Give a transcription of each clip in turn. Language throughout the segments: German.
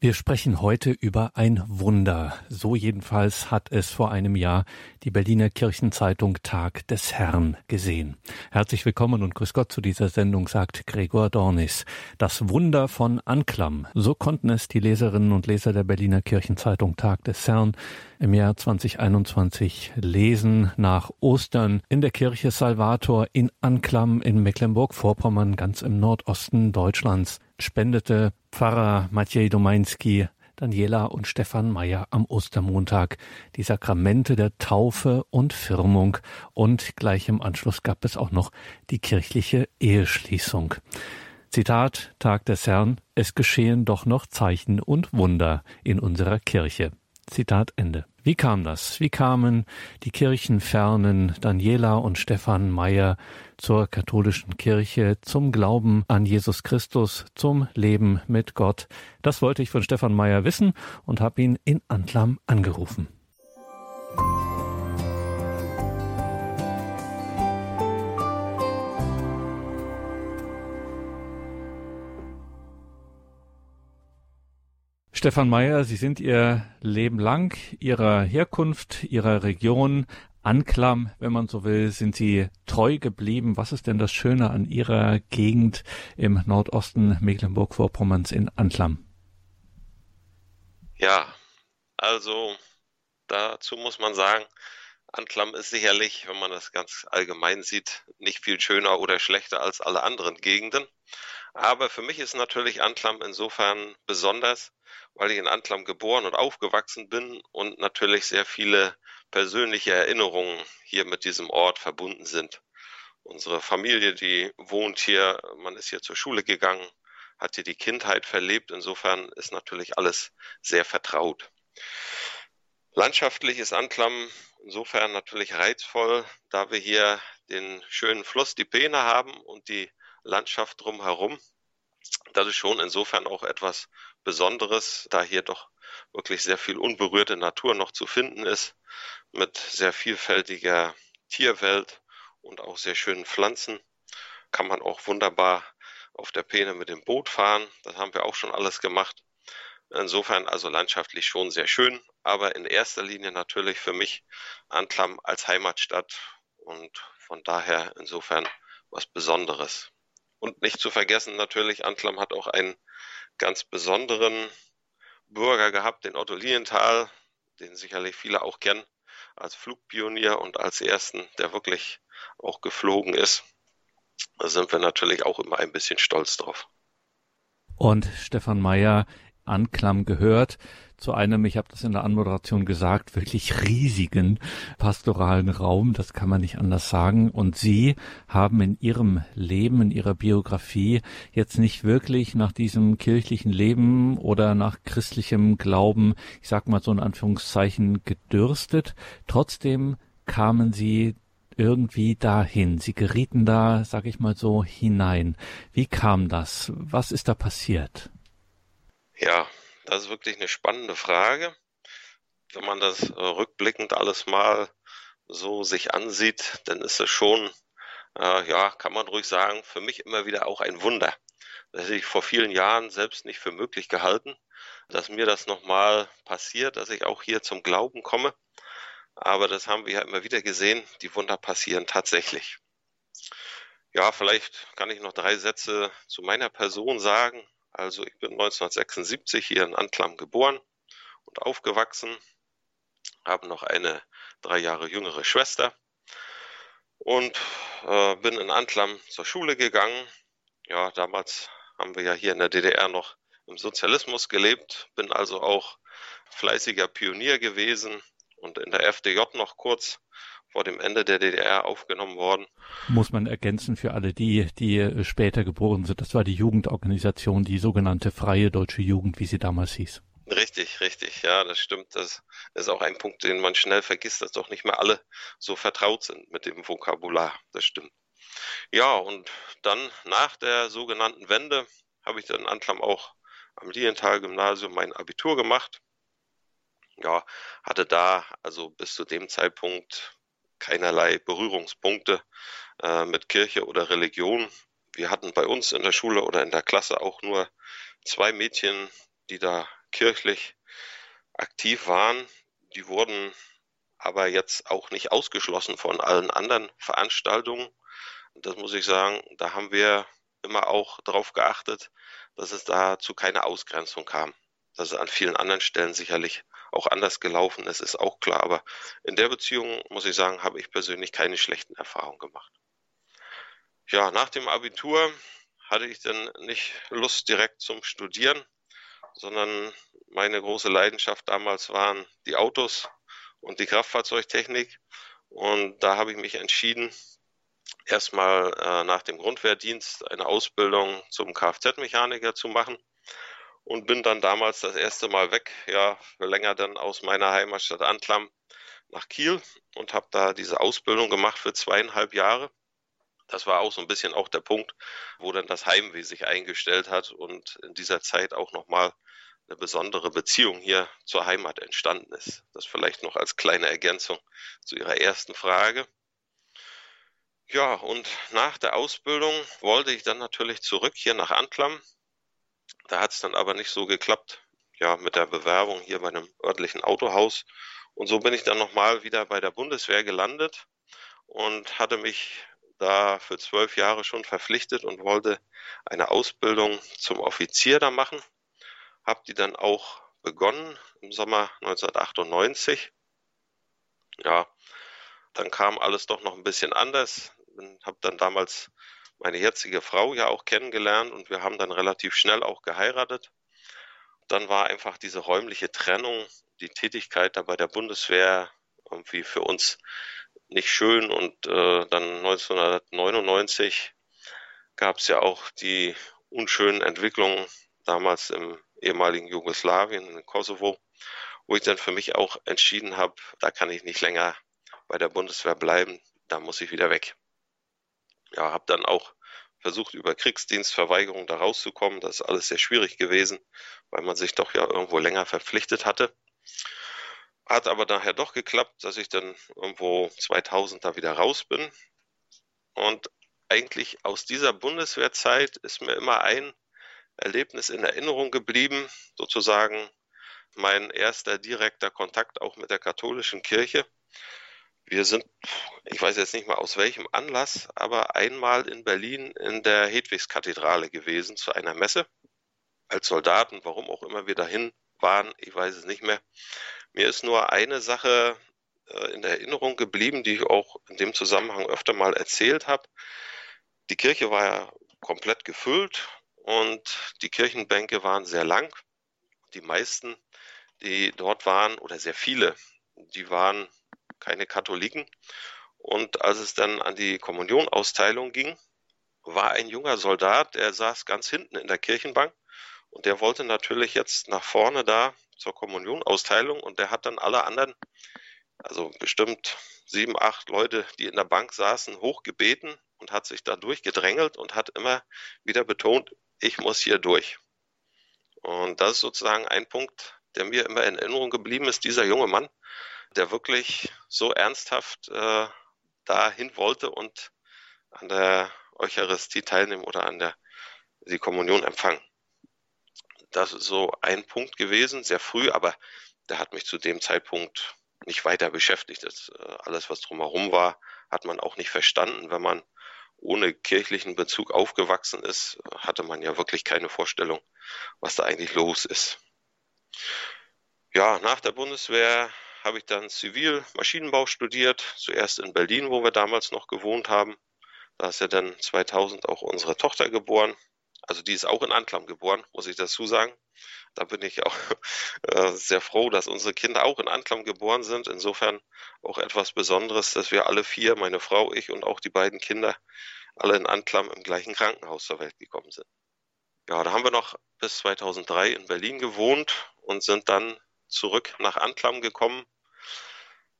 Wir sprechen heute über ein Wunder. So jedenfalls hat es vor einem Jahr die Berliner Kirchenzeitung Tag des Herrn gesehen. Herzlich willkommen und grüß Gott zu dieser Sendung, sagt Gregor Dornis. Das Wunder von Anklam. So konnten es die Leserinnen und Leser der Berliner Kirchenzeitung Tag des Herrn im Jahr 2021 lesen nach Ostern in der Kirche Salvator in Anklam in Mecklenburg-Vorpommern, ganz im Nordosten Deutschlands spendete Pfarrer Maciej Domański Daniela und Stefan Meyer am Ostermontag die Sakramente der Taufe und Firmung und gleich im Anschluss gab es auch noch die kirchliche Eheschließung. Zitat Tag des Herrn, es geschehen doch noch Zeichen und Wunder in unserer Kirche. Zitat Ende. Wie kam das? Wie kamen die Kirchenfernen Daniela und Stefan Meyer zur katholischen Kirche, zum Glauben an Jesus Christus, zum Leben mit Gott? Das wollte ich von Stefan Meyer wissen und habe ihn in Antlam angerufen. Stefan Mayer, Sie sind Ihr Leben lang Ihrer Herkunft, Ihrer Region, Anklam, wenn man so will, sind Sie treu geblieben. Was ist denn das Schöne an Ihrer Gegend im Nordosten Mecklenburg-Vorpommerns in Anklam? Ja, also dazu muss man sagen, Anklam ist sicherlich, wenn man das ganz allgemein sieht, nicht viel schöner oder schlechter als alle anderen Gegenden. Aber für mich ist natürlich Anklam insofern besonders, weil ich in Antlam geboren und aufgewachsen bin und natürlich sehr viele persönliche Erinnerungen hier mit diesem Ort verbunden sind. Unsere Familie, die wohnt hier, man ist hier zur Schule gegangen, hat hier die Kindheit verlebt. Insofern ist natürlich alles sehr vertraut. Landschaftlich ist Anklam insofern natürlich reizvoll, da wir hier den schönen Fluss, die Peene haben und die Landschaft drumherum. Das ist schon insofern auch etwas Besonderes, da hier doch wirklich sehr viel unberührte Natur noch zu finden ist, mit sehr vielfältiger Tierwelt und auch sehr schönen Pflanzen. Kann man auch wunderbar auf der Peene mit dem Boot fahren. Das haben wir auch schon alles gemacht. Insofern also landschaftlich schon sehr schön, aber in erster Linie natürlich für mich Anklam als Heimatstadt und von daher insofern was Besonderes. Und nicht zu vergessen natürlich, Anklam hat auch einen ganz besonderen Bürger gehabt, den Otto Lienthal, den sicherlich viele auch kennen, als Flugpionier und als ersten, der wirklich auch geflogen ist. Da sind wir natürlich auch immer ein bisschen stolz drauf. Und Stefan Meyer, Anklam gehört zu einem, ich habe das in der Anmoderation gesagt, wirklich riesigen pastoralen Raum, das kann man nicht anders sagen. Und Sie haben in Ihrem Leben, in Ihrer Biografie jetzt nicht wirklich nach diesem kirchlichen Leben oder nach christlichem Glauben, ich sag mal so in Anführungszeichen, gedürstet. Trotzdem kamen Sie irgendwie dahin. Sie gerieten da, sag ich mal so, hinein. Wie kam das? Was ist da passiert? Ja, das ist wirklich eine spannende Frage. Wenn man das äh, rückblickend alles mal so sich ansieht, dann ist es schon, äh, ja, kann man ruhig sagen, für mich immer wieder auch ein Wunder. Das hätte ich vor vielen Jahren selbst nicht für möglich gehalten, dass mir das nochmal passiert, dass ich auch hier zum Glauben komme. Aber das haben wir ja immer wieder gesehen, die Wunder passieren tatsächlich. Ja, vielleicht kann ich noch drei Sätze zu meiner Person sagen. Also ich bin 1976 hier in Anklam geboren und aufgewachsen, habe noch eine drei Jahre jüngere Schwester und äh, bin in Anklam zur Schule gegangen. Ja, damals haben wir ja hier in der DDR noch im Sozialismus gelebt, bin also auch fleißiger Pionier gewesen und in der FDJ noch kurz vor dem Ende der DDR aufgenommen worden. Muss man ergänzen für alle die, die äh, später geboren sind. Das war die Jugendorganisation, die sogenannte Freie Deutsche Jugend, wie sie damals hieß. Richtig, richtig, ja, das stimmt. Das ist auch ein Punkt, den man schnell vergisst, dass doch nicht mehr alle so vertraut sind mit dem Vokabular. Das stimmt. Ja, und dann nach der sogenannten Wende habe ich dann in Anklam auch am Lienthal-Gymnasium mein Abitur gemacht. Ja, hatte da also bis zu dem Zeitpunkt keinerlei Berührungspunkte äh, mit Kirche oder Religion. Wir hatten bei uns in der Schule oder in der Klasse auch nur zwei Mädchen, die da kirchlich aktiv waren. Die wurden aber jetzt auch nicht ausgeschlossen von allen anderen Veranstaltungen. Das muss ich sagen, da haben wir immer auch darauf geachtet, dass es da zu keiner Ausgrenzung kam. Dass es an vielen anderen Stellen sicherlich auch anders gelaufen ist, ist auch klar. Aber in der Beziehung, muss ich sagen, habe ich persönlich keine schlechten Erfahrungen gemacht. Ja, nach dem Abitur hatte ich dann nicht Lust direkt zum Studieren, sondern meine große Leidenschaft damals waren die Autos und die Kraftfahrzeugtechnik. Und da habe ich mich entschieden, erstmal äh, nach dem Grundwehrdienst eine Ausbildung zum Kfz-Mechaniker zu machen und bin dann damals das erste Mal weg, ja, länger dann aus meiner Heimatstadt Antlam nach Kiel und habe da diese Ausbildung gemacht für zweieinhalb Jahre. Das war auch so ein bisschen auch der Punkt, wo dann das Heimweh sich eingestellt hat und in dieser Zeit auch nochmal eine besondere Beziehung hier zur Heimat entstanden ist. Das vielleicht noch als kleine Ergänzung zu Ihrer ersten Frage. Ja, und nach der Ausbildung wollte ich dann natürlich zurück hier nach Antlam. Da hat es dann aber nicht so geklappt, ja, mit der Bewerbung hier bei einem örtlichen Autohaus. Und so bin ich dann nochmal wieder bei der Bundeswehr gelandet und hatte mich da für zwölf Jahre schon verpflichtet und wollte eine Ausbildung zum Offizier da machen habe die dann auch begonnen im Sommer 1998. Ja, dann kam alles doch noch ein bisschen anders. Habe dann damals meine jetzige Frau ja auch kennengelernt und wir haben dann relativ schnell auch geheiratet. Dann war einfach diese räumliche Trennung, die Tätigkeit da bei der Bundeswehr irgendwie für uns nicht schön und äh, dann 1999 gab es ja auch die unschönen Entwicklungen damals im ehemaligen Jugoslawien, in Kosovo, wo ich dann für mich auch entschieden habe, da kann ich nicht länger bei der Bundeswehr bleiben, da muss ich wieder weg. Ja, habe dann auch versucht, über Kriegsdienstverweigerung da rauszukommen. Das ist alles sehr schwierig gewesen, weil man sich doch ja irgendwo länger verpflichtet hatte. Hat aber nachher doch geklappt, dass ich dann irgendwo 2000 da wieder raus bin. Und eigentlich aus dieser Bundeswehrzeit ist mir immer ein Erlebnis in Erinnerung geblieben, sozusagen mein erster direkter Kontakt auch mit der katholischen Kirche. Wir sind, ich weiß jetzt nicht mal aus welchem Anlass, aber einmal in Berlin in der Hedwigskathedrale gewesen zu einer Messe als Soldaten, warum auch immer wir dahin waren, ich weiß es nicht mehr. Mir ist nur eine Sache äh, in Erinnerung geblieben, die ich auch in dem Zusammenhang öfter mal erzählt habe. Die Kirche war ja komplett gefüllt und die Kirchenbänke waren sehr lang. Die meisten, die dort waren, oder sehr viele, die waren keine Katholiken. Und als es dann an die Kommunionausteilung ging, war ein junger Soldat, der saß ganz hinten in der Kirchenbank und der wollte natürlich jetzt nach vorne da zur Kommunionausteilung und der hat dann alle anderen, also bestimmt sieben, acht Leute, die in der Bank saßen, hochgebeten und hat sich da durchgedrängelt und hat immer wieder betont, ich muss hier durch. Und das ist sozusagen ein Punkt, der mir immer in Erinnerung geblieben ist, dieser junge Mann, der wirklich so ernsthaft äh, dahin wollte und an der Eucharistie teilnehmen oder an der die Kommunion empfangen. Das ist so ein Punkt gewesen, sehr früh, aber der hat mich zu dem Zeitpunkt nicht weiter beschäftigt. Das, äh, alles, was drumherum war, hat man auch nicht verstanden, wenn man ohne kirchlichen Bezug aufgewachsen ist, hatte man ja wirklich keine Vorstellung, was da eigentlich los ist. Ja, nach der Bundeswehr habe ich dann Zivilmaschinenbau studiert, zuerst in Berlin, wo wir damals noch gewohnt haben. Da ist ja dann 2000 auch unsere Tochter geboren. Also die ist auch in Anklam geboren, muss ich dazu sagen. Da bin ich auch äh, sehr froh, dass unsere Kinder auch in Anklam geboren sind. Insofern auch etwas Besonderes, dass wir alle vier, meine Frau, ich und auch die beiden Kinder, alle in Anklam im gleichen Krankenhaus zur Welt gekommen sind. Ja, da haben wir noch bis 2003 in Berlin gewohnt und sind dann zurück nach Anklam gekommen.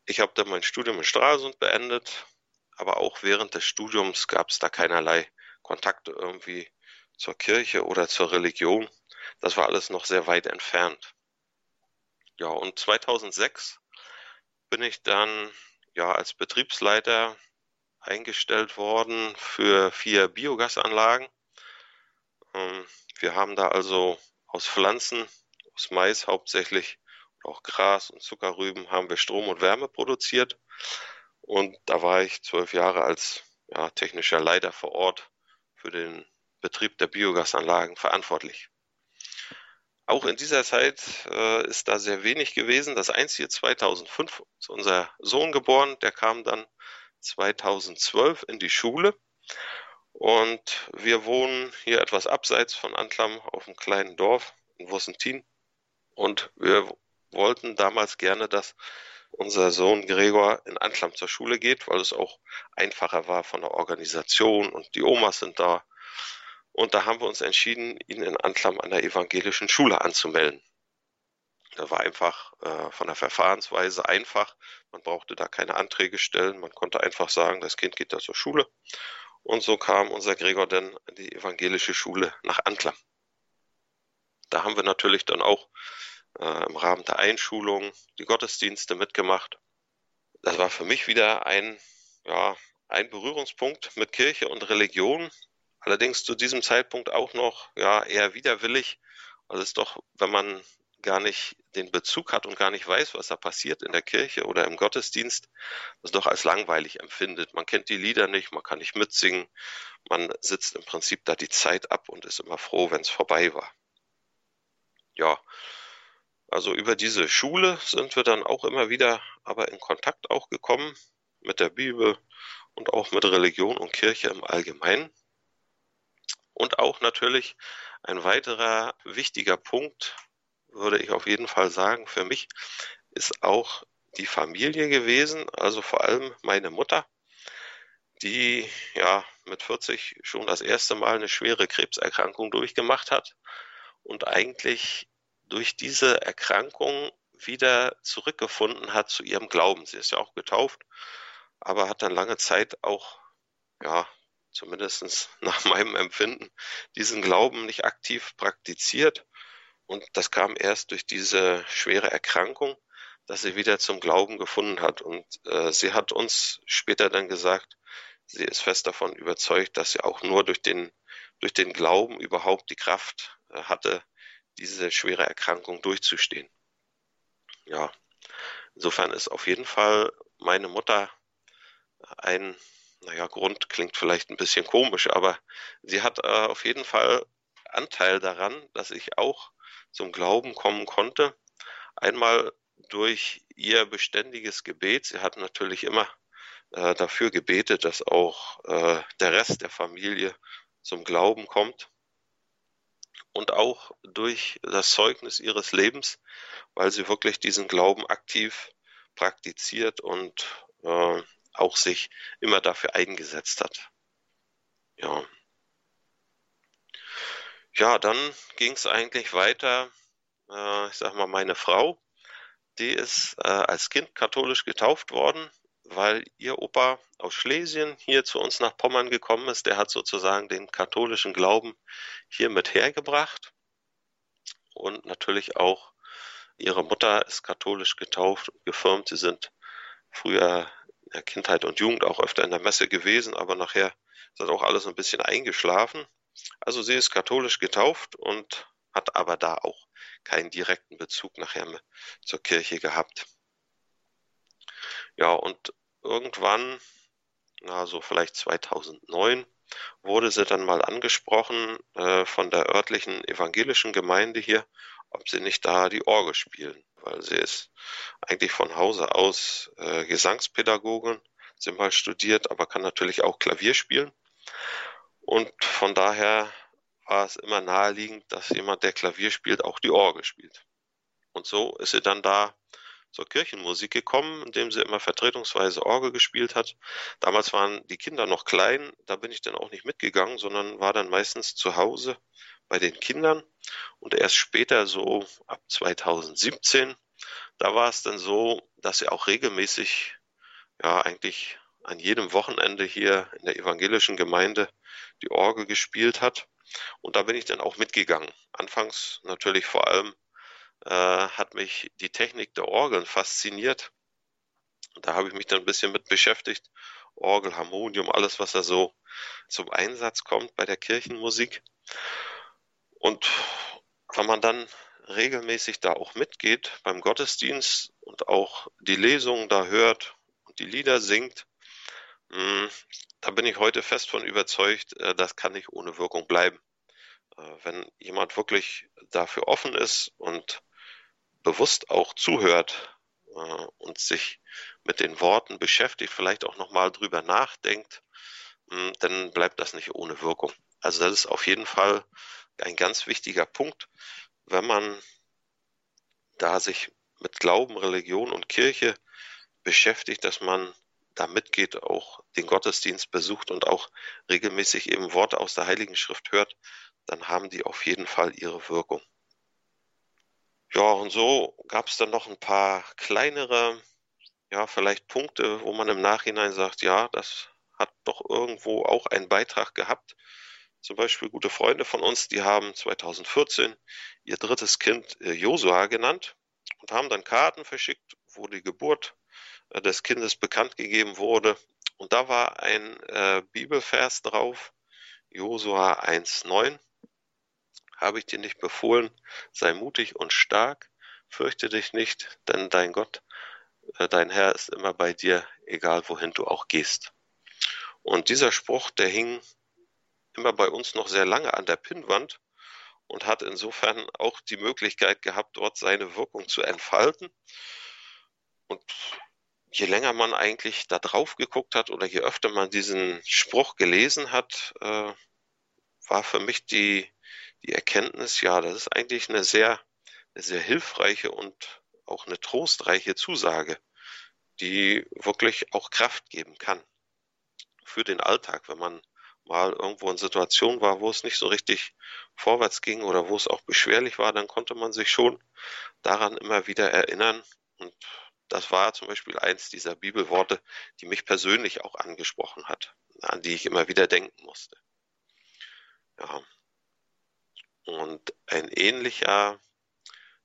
Ich habe dann mein Studium in Stralsund beendet, aber auch während des Studiums gab es da keinerlei Kontakte irgendwie zur Kirche oder zur Religion. Das war alles noch sehr weit entfernt. Ja, und 2006 bin ich dann ja als Betriebsleiter eingestellt worden für vier Biogasanlagen. Ähm, wir haben da also aus Pflanzen, aus Mais hauptsächlich, auch Gras und Zuckerrüben haben wir Strom und Wärme produziert. Und da war ich zwölf Jahre als ja, technischer Leiter vor Ort für den Betrieb der Biogasanlagen verantwortlich. Auch in dieser Zeit äh, ist da sehr wenig gewesen. Das einzige 2005 ist unser Sohn geboren. Der kam dann 2012 in die Schule. Und wir wohnen hier etwas abseits von Antlam auf einem kleinen Dorf in Wussentin. Und wir wollten damals gerne, dass unser Sohn Gregor in Antlam zur Schule geht, weil es auch einfacher war von der Organisation und die Omas sind da. Und da haben wir uns entschieden, ihn in Antlam an der evangelischen Schule anzumelden. Das war einfach äh, von der Verfahrensweise einfach. Man brauchte da keine Anträge stellen. Man konnte einfach sagen, das Kind geht da zur Schule. Und so kam unser Gregor dann in die evangelische Schule nach Antlam. Da haben wir natürlich dann auch äh, im Rahmen der Einschulung die Gottesdienste mitgemacht. Das war für mich wieder ein, ja, ein Berührungspunkt mit Kirche und Religion. Allerdings zu diesem Zeitpunkt auch noch ja, eher widerwillig, weil es doch, wenn man gar nicht den Bezug hat und gar nicht weiß, was da passiert in der Kirche oder im Gottesdienst, das doch als langweilig empfindet. Man kennt die Lieder nicht, man kann nicht mitsingen, man sitzt im Prinzip da die Zeit ab und ist immer froh, wenn es vorbei war. Ja, also über diese Schule sind wir dann auch immer wieder aber in Kontakt auch gekommen mit der Bibel und auch mit Religion und Kirche im Allgemeinen. Und auch natürlich ein weiterer wichtiger Punkt, würde ich auf jeden Fall sagen, für mich ist auch die Familie gewesen, also vor allem meine Mutter, die ja mit 40 schon das erste Mal eine schwere Krebserkrankung durchgemacht hat und eigentlich durch diese Erkrankung wieder zurückgefunden hat zu ihrem Glauben. Sie ist ja auch getauft, aber hat dann lange Zeit auch, ja, zumindest nach meinem Empfinden, diesen Glauben nicht aktiv praktiziert. Und das kam erst durch diese schwere Erkrankung, dass sie wieder zum Glauben gefunden hat. Und äh, sie hat uns später dann gesagt, sie ist fest davon überzeugt, dass sie auch nur durch den, durch den Glauben überhaupt die Kraft äh, hatte, diese schwere Erkrankung durchzustehen. Ja, insofern ist auf jeden Fall meine Mutter ein, naja, Grund klingt vielleicht ein bisschen komisch, aber sie hat äh, auf jeden Fall Anteil daran, dass ich auch zum Glauben kommen konnte. Einmal durch ihr beständiges Gebet. Sie hat natürlich immer äh, dafür gebetet, dass auch äh, der Rest der Familie zum Glauben kommt und auch durch das Zeugnis ihres Lebens, weil sie wirklich diesen Glauben aktiv praktiziert und äh, auch sich immer dafür eingesetzt hat. Ja. Ja, dann ging es eigentlich weiter. Äh, ich sag mal, meine Frau, die ist äh, als Kind katholisch getauft worden weil ihr Opa aus Schlesien hier zu uns nach Pommern gekommen ist. Der hat sozusagen den katholischen Glauben hier mit hergebracht. Und natürlich auch ihre Mutter ist katholisch getauft und gefirmt. Sie sind früher in der Kindheit und Jugend auch öfter in der Messe gewesen, aber nachher ist das auch alles ein bisschen eingeschlafen. Also sie ist katholisch getauft und hat aber da auch keinen direkten Bezug nachher zur Kirche gehabt. Ja, und irgendwann, also vielleicht 2009, wurde sie dann mal angesprochen äh, von der örtlichen evangelischen Gemeinde hier, ob sie nicht da die Orgel spielen, weil sie ist eigentlich von Hause aus äh, Gesangspädagogin, sie mal studiert, aber kann natürlich auch Klavier spielen. Und von daher war es immer naheliegend, dass jemand, der Klavier spielt, auch die Orgel spielt. Und so ist sie dann da zur Kirchenmusik gekommen, indem sie immer vertretungsweise Orgel gespielt hat. Damals waren die Kinder noch klein, da bin ich dann auch nicht mitgegangen, sondern war dann meistens zu Hause bei den Kindern. Und erst später, so ab 2017, da war es dann so, dass sie auch regelmäßig, ja, eigentlich an jedem Wochenende hier in der evangelischen Gemeinde die Orgel gespielt hat. Und da bin ich dann auch mitgegangen. Anfangs natürlich vor allem äh, hat mich die Technik der Orgeln fasziniert. Da habe ich mich dann ein bisschen mit beschäftigt. Orgel, Harmonium, alles, was da so zum Einsatz kommt bei der Kirchenmusik. Und wenn man dann regelmäßig da auch mitgeht beim Gottesdienst und auch die Lesungen da hört und die Lieder singt, hm, da bin ich heute fest von überzeugt, äh, das kann nicht ohne Wirkung bleiben. Äh, wenn jemand wirklich dafür offen ist und bewusst auch zuhört äh, und sich mit den Worten beschäftigt, vielleicht auch nochmal drüber nachdenkt, hm, dann bleibt das nicht ohne Wirkung. Also das ist auf jeden Fall ein ganz wichtiger Punkt, wenn man da sich mit Glauben, Religion und Kirche beschäftigt, dass man da mitgeht, auch den Gottesdienst besucht und auch regelmäßig eben Worte aus der Heiligen Schrift hört, dann haben die auf jeden Fall ihre Wirkung. Ja, und so gab es dann noch ein paar kleinere, ja, vielleicht Punkte, wo man im Nachhinein sagt, ja, das hat doch irgendwo auch einen Beitrag gehabt. Zum Beispiel gute Freunde von uns, die haben 2014 ihr drittes Kind äh, Josua genannt und haben dann Karten verschickt, wo die Geburt äh, des Kindes bekannt gegeben wurde. Und da war ein äh, Bibelvers drauf, Josua 1,9. Habe ich dir nicht befohlen, sei mutig und stark, fürchte dich nicht, denn dein Gott, äh, dein Herr ist immer bei dir, egal wohin du auch gehst. Und dieser Spruch, der hing immer bei uns noch sehr lange an der Pinnwand und hat insofern auch die Möglichkeit gehabt, dort seine Wirkung zu entfalten. Und je länger man eigentlich da drauf geguckt hat oder je öfter man diesen Spruch gelesen hat, äh, war für mich die, die Erkenntnis, ja, das ist eigentlich eine sehr, eine sehr hilfreiche und auch eine trostreiche Zusage, die wirklich auch Kraft geben kann für den Alltag, wenn man mal irgendwo in Situationen war, wo es nicht so richtig vorwärts ging oder wo es auch beschwerlich war, dann konnte man sich schon daran immer wieder erinnern. Und das war zum Beispiel eins dieser Bibelworte, die mich persönlich auch angesprochen hat, an die ich immer wieder denken musste. Ja. Und ein ähnlicher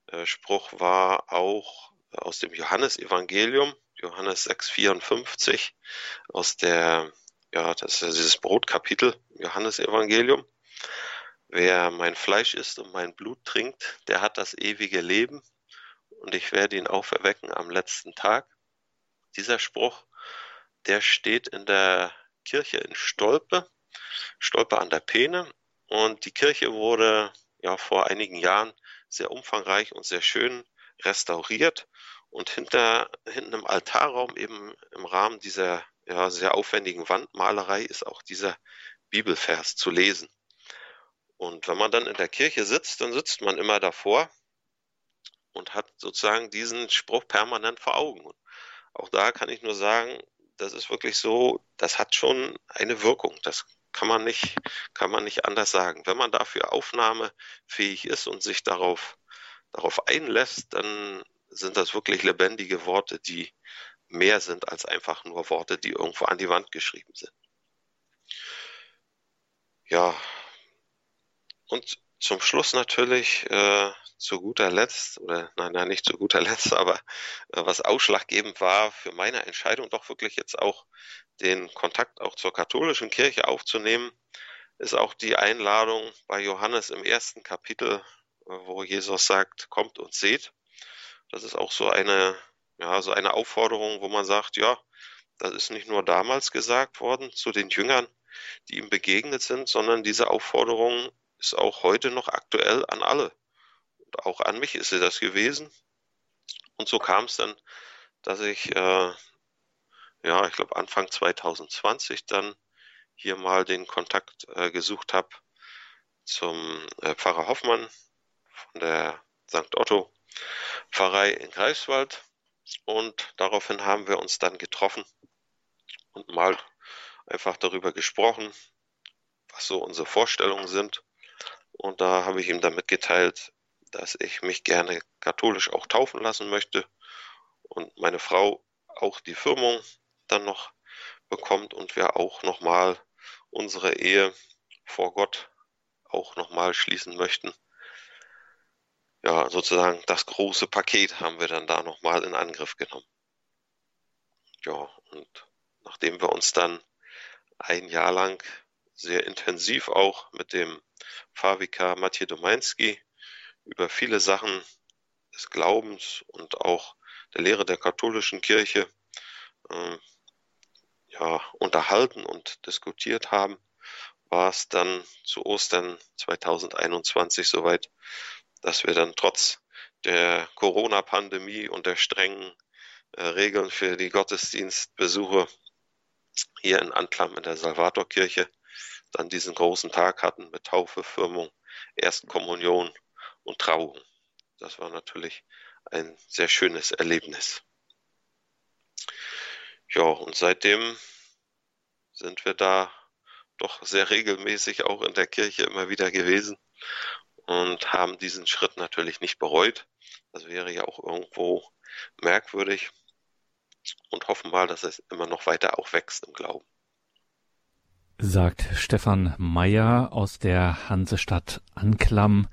äh, Spruch war auch aus dem Johannesevangelium, Johannes 6,54, aus der ja, das ist dieses Brotkapitel im Johannesevangelium. Wer mein Fleisch isst und mein Blut trinkt, der hat das ewige Leben und ich werde ihn auferwecken am letzten Tag. Dieser Spruch, der steht in der Kirche in Stolpe, Stolpe an der Peene und die Kirche wurde ja vor einigen Jahren sehr umfangreich und sehr schön restauriert und hinter hinten im Altarraum eben im Rahmen dieser ja, sehr aufwendigen Wandmalerei ist auch dieser Bibelvers zu lesen. Und wenn man dann in der Kirche sitzt, dann sitzt man immer davor und hat sozusagen diesen Spruch permanent vor Augen. Auch da kann ich nur sagen, das ist wirklich so, das hat schon eine Wirkung. Das kann man nicht, kann man nicht anders sagen. Wenn man dafür aufnahmefähig ist und sich darauf, darauf einlässt, dann sind das wirklich lebendige Worte, die mehr sind als einfach nur Worte, die irgendwo an die Wand geschrieben sind. Ja, und zum Schluss natürlich äh, zu guter Letzt, oder nein, nein, nicht zu guter Letzt, aber äh, was ausschlaggebend war für meine Entscheidung, doch wirklich jetzt auch den Kontakt auch zur katholischen Kirche aufzunehmen, ist auch die Einladung bei Johannes im ersten Kapitel, äh, wo Jesus sagt, kommt und seht. Das ist auch so eine ja, so eine Aufforderung, wo man sagt, ja, das ist nicht nur damals gesagt worden zu den Jüngern, die ihm begegnet sind, sondern diese Aufforderung ist auch heute noch aktuell an alle. Und auch an mich ist sie das gewesen. Und so kam es dann, dass ich, äh, ja, ich glaube Anfang 2020 dann hier mal den Kontakt äh, gesucht habe zum äh, Pfarrer Hoffmann von der St. Otto Pfarrei in Greifswald. Und daraufhin haben wir uns dann getroffen und mal einfach darüber gesprochen, was so unsere Vorstellungen sind. Und da habe ich ihm dann mitgeteilt, dass ich mich gerne katholisch auch taufen lassen möchte und meine Frau auch die Firmung dann noch bekommt und wir auch nochmal unsere Ehe vor Gott auch nochmal schließen möchten ja, sozusagen das große Paket haben wir dann da nochmal in Angriff genommen. Ja, und nachdem wir uns dann ein Jahr lang sehr intensiv auch mit dem Pfarrvikar Mathieu Domainski über viele Sachen des Glaubens und auch der Lehre der katholischen Kirche äh, ja, unterhalten und diskutiert haben, war es dann zu Ostern 2021 soweit, dass wir dann trotz der Corona-Pandemie und der strengen äh, Regeln für die Gottesdienstbesuche hier in Anklam in der Salvatorkirche dann diesen großen Tag hatten mit Taufe, Firmung, Ersten Kommunion und Trauung. Das war natürlich ein sehr schönes Erlebnis. Ja, und seitdem sind wir da doch sehr regelmäßig auch in der Kirche immer wieder gewesen und haben diesen Schritt natürlich nicht bereut. Das wäre ja auch irgendwo merkwürdig und hoffen mal, dass es immer noch weiter auch wächst im Glauben. Sagt Stefan Meyer aus der Hansestadt Anklam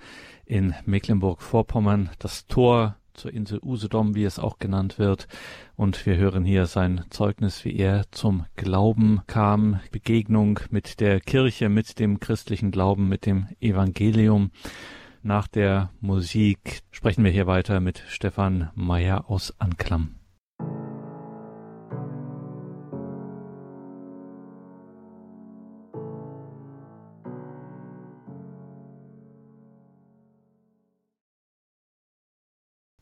in Mecklenburg-Vorpommern. Das Tor zur Insel Usedom, wie es auch genannt wird. Und wir hören hier sein Zeugnis, wie er zum Glauben kam, Begegnung mit der Kirche, mit dem christlichen Glauben, mit dem Evangelium. Nach der Musik sprechen wir hier weiter mit Stefan Meyer aus Anklam.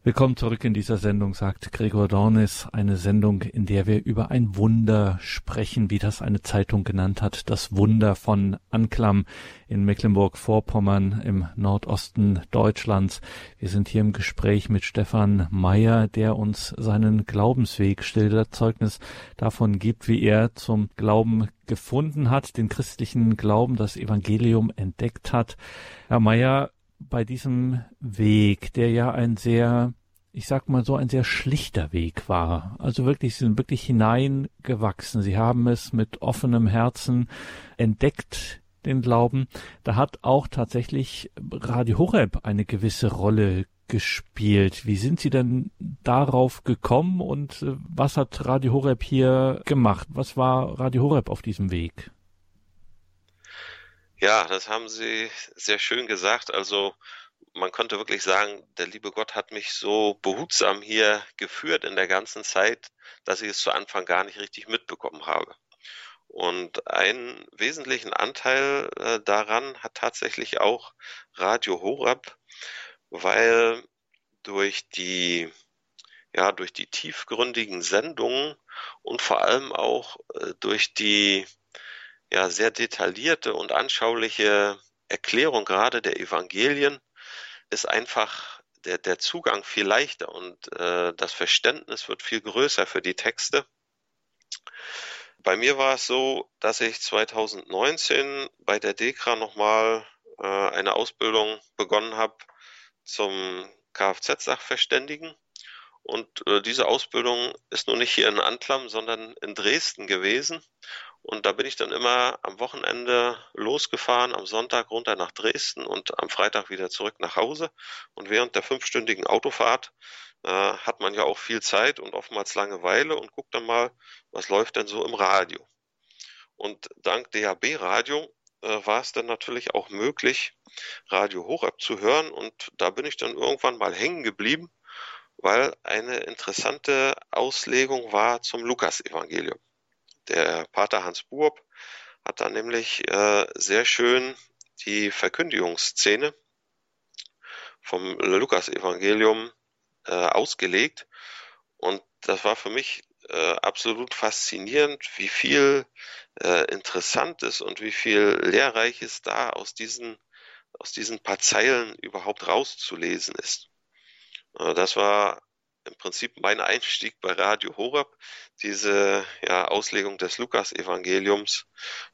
Willkommen zurück in dieser Sendung, sagt Gregor Dornis. Eine Sendung, in der wir über ein Wunder sprechen, wie das eine Zeitung genannt hat. Das Wunder von Anklam in Mecklenburg-Vorpommern im Nordosten Deutschlands. Wir sind hier im Gespräch mit Stefan Meyer, der uns seinen Glaubensweg schildert, Zeugnis davon gibt, wie er zum Glauben gefunden hat, den christlichen Glauben, das Evangelium entdeckt hat. Herr Meyer, bei diesem Weg, der ja ein sehr ich sag mal so ein sehr schlichter Weg war. Also wirklich, sie sind wirklich hineingewachsen. Sie haben es mit offenem Herzen entdeckt, den Glauben. Da hat auch tatsächlich Radio Horeb eine gewisse Rolle gespielt. Wie sind Sie denn darauf gekommen und äh, was hat Radio Horeb hier gemacht? Was war Radio Horeb auf diesem Weg? Ja, das haben Sie sehr schön gesagt. Also man konnte wirklich sagen, der liebe Gott hat mich so behutsam hier geführt in der ganzen Zeit, dass ich es zu Anfang gar nicht richtig mitbekommen habe. Und einen wesentlichen Anteil äh, daran hat tatsächlich auch Radio Horab, weil durch die ja, durch die tiefgründigen Sendungen und vor allem auch äh, durch die ja, sehr detaillierte und anschauliche Erklärung gerade der Evangelien ist einfach der, der Zugang viel leichter und äh, das Verständnis wird viel größer für die Texte. Bei mir war es so, dass ich 2019 bei der DEKRA nochmal äh, eine Ausbildung begonnen habe zum Kfz-Sachverständigen. Und äh, diese Ausbildung ist nun nicht hier in Antlam, sondern in Dresden gewesen. Und da bin ich dann immer am Wochenende losgefahren, am Sonntag runter nach Dresden und am Freitag wieder zurück nach Hause. Und während der fünfstündigen Autofahrt äh, hat man ja auch viel Zeit und oftmals Langeweile und guckt dann mal, was läuft denn so im Radio. Und dank DAB-Radio äh, war es dann natürlich auch möglich, Radio Horab zu hören. Und da bin ich dann irgendwann mal hängen geblieben, weil eine interessante Auslegung war zum Lukas-Evangelium. Der Pater Hans Buob hat da nämlich äh, sehr schön die Verkündigungsszene vom Lukas-Evangelium äh, ausgelegt. Und das war für mich äh, absolut faszinierend, wie viel äh, Interessantes und wie viel Lehrreiches da aus diesen, aus diesen paar Zeilen überhaupt rauszulesen ist. Äh, das war im Prinzip mein Einstieg bei Radio Horab, diese ja, Auslegung des Lukas-Evangeliums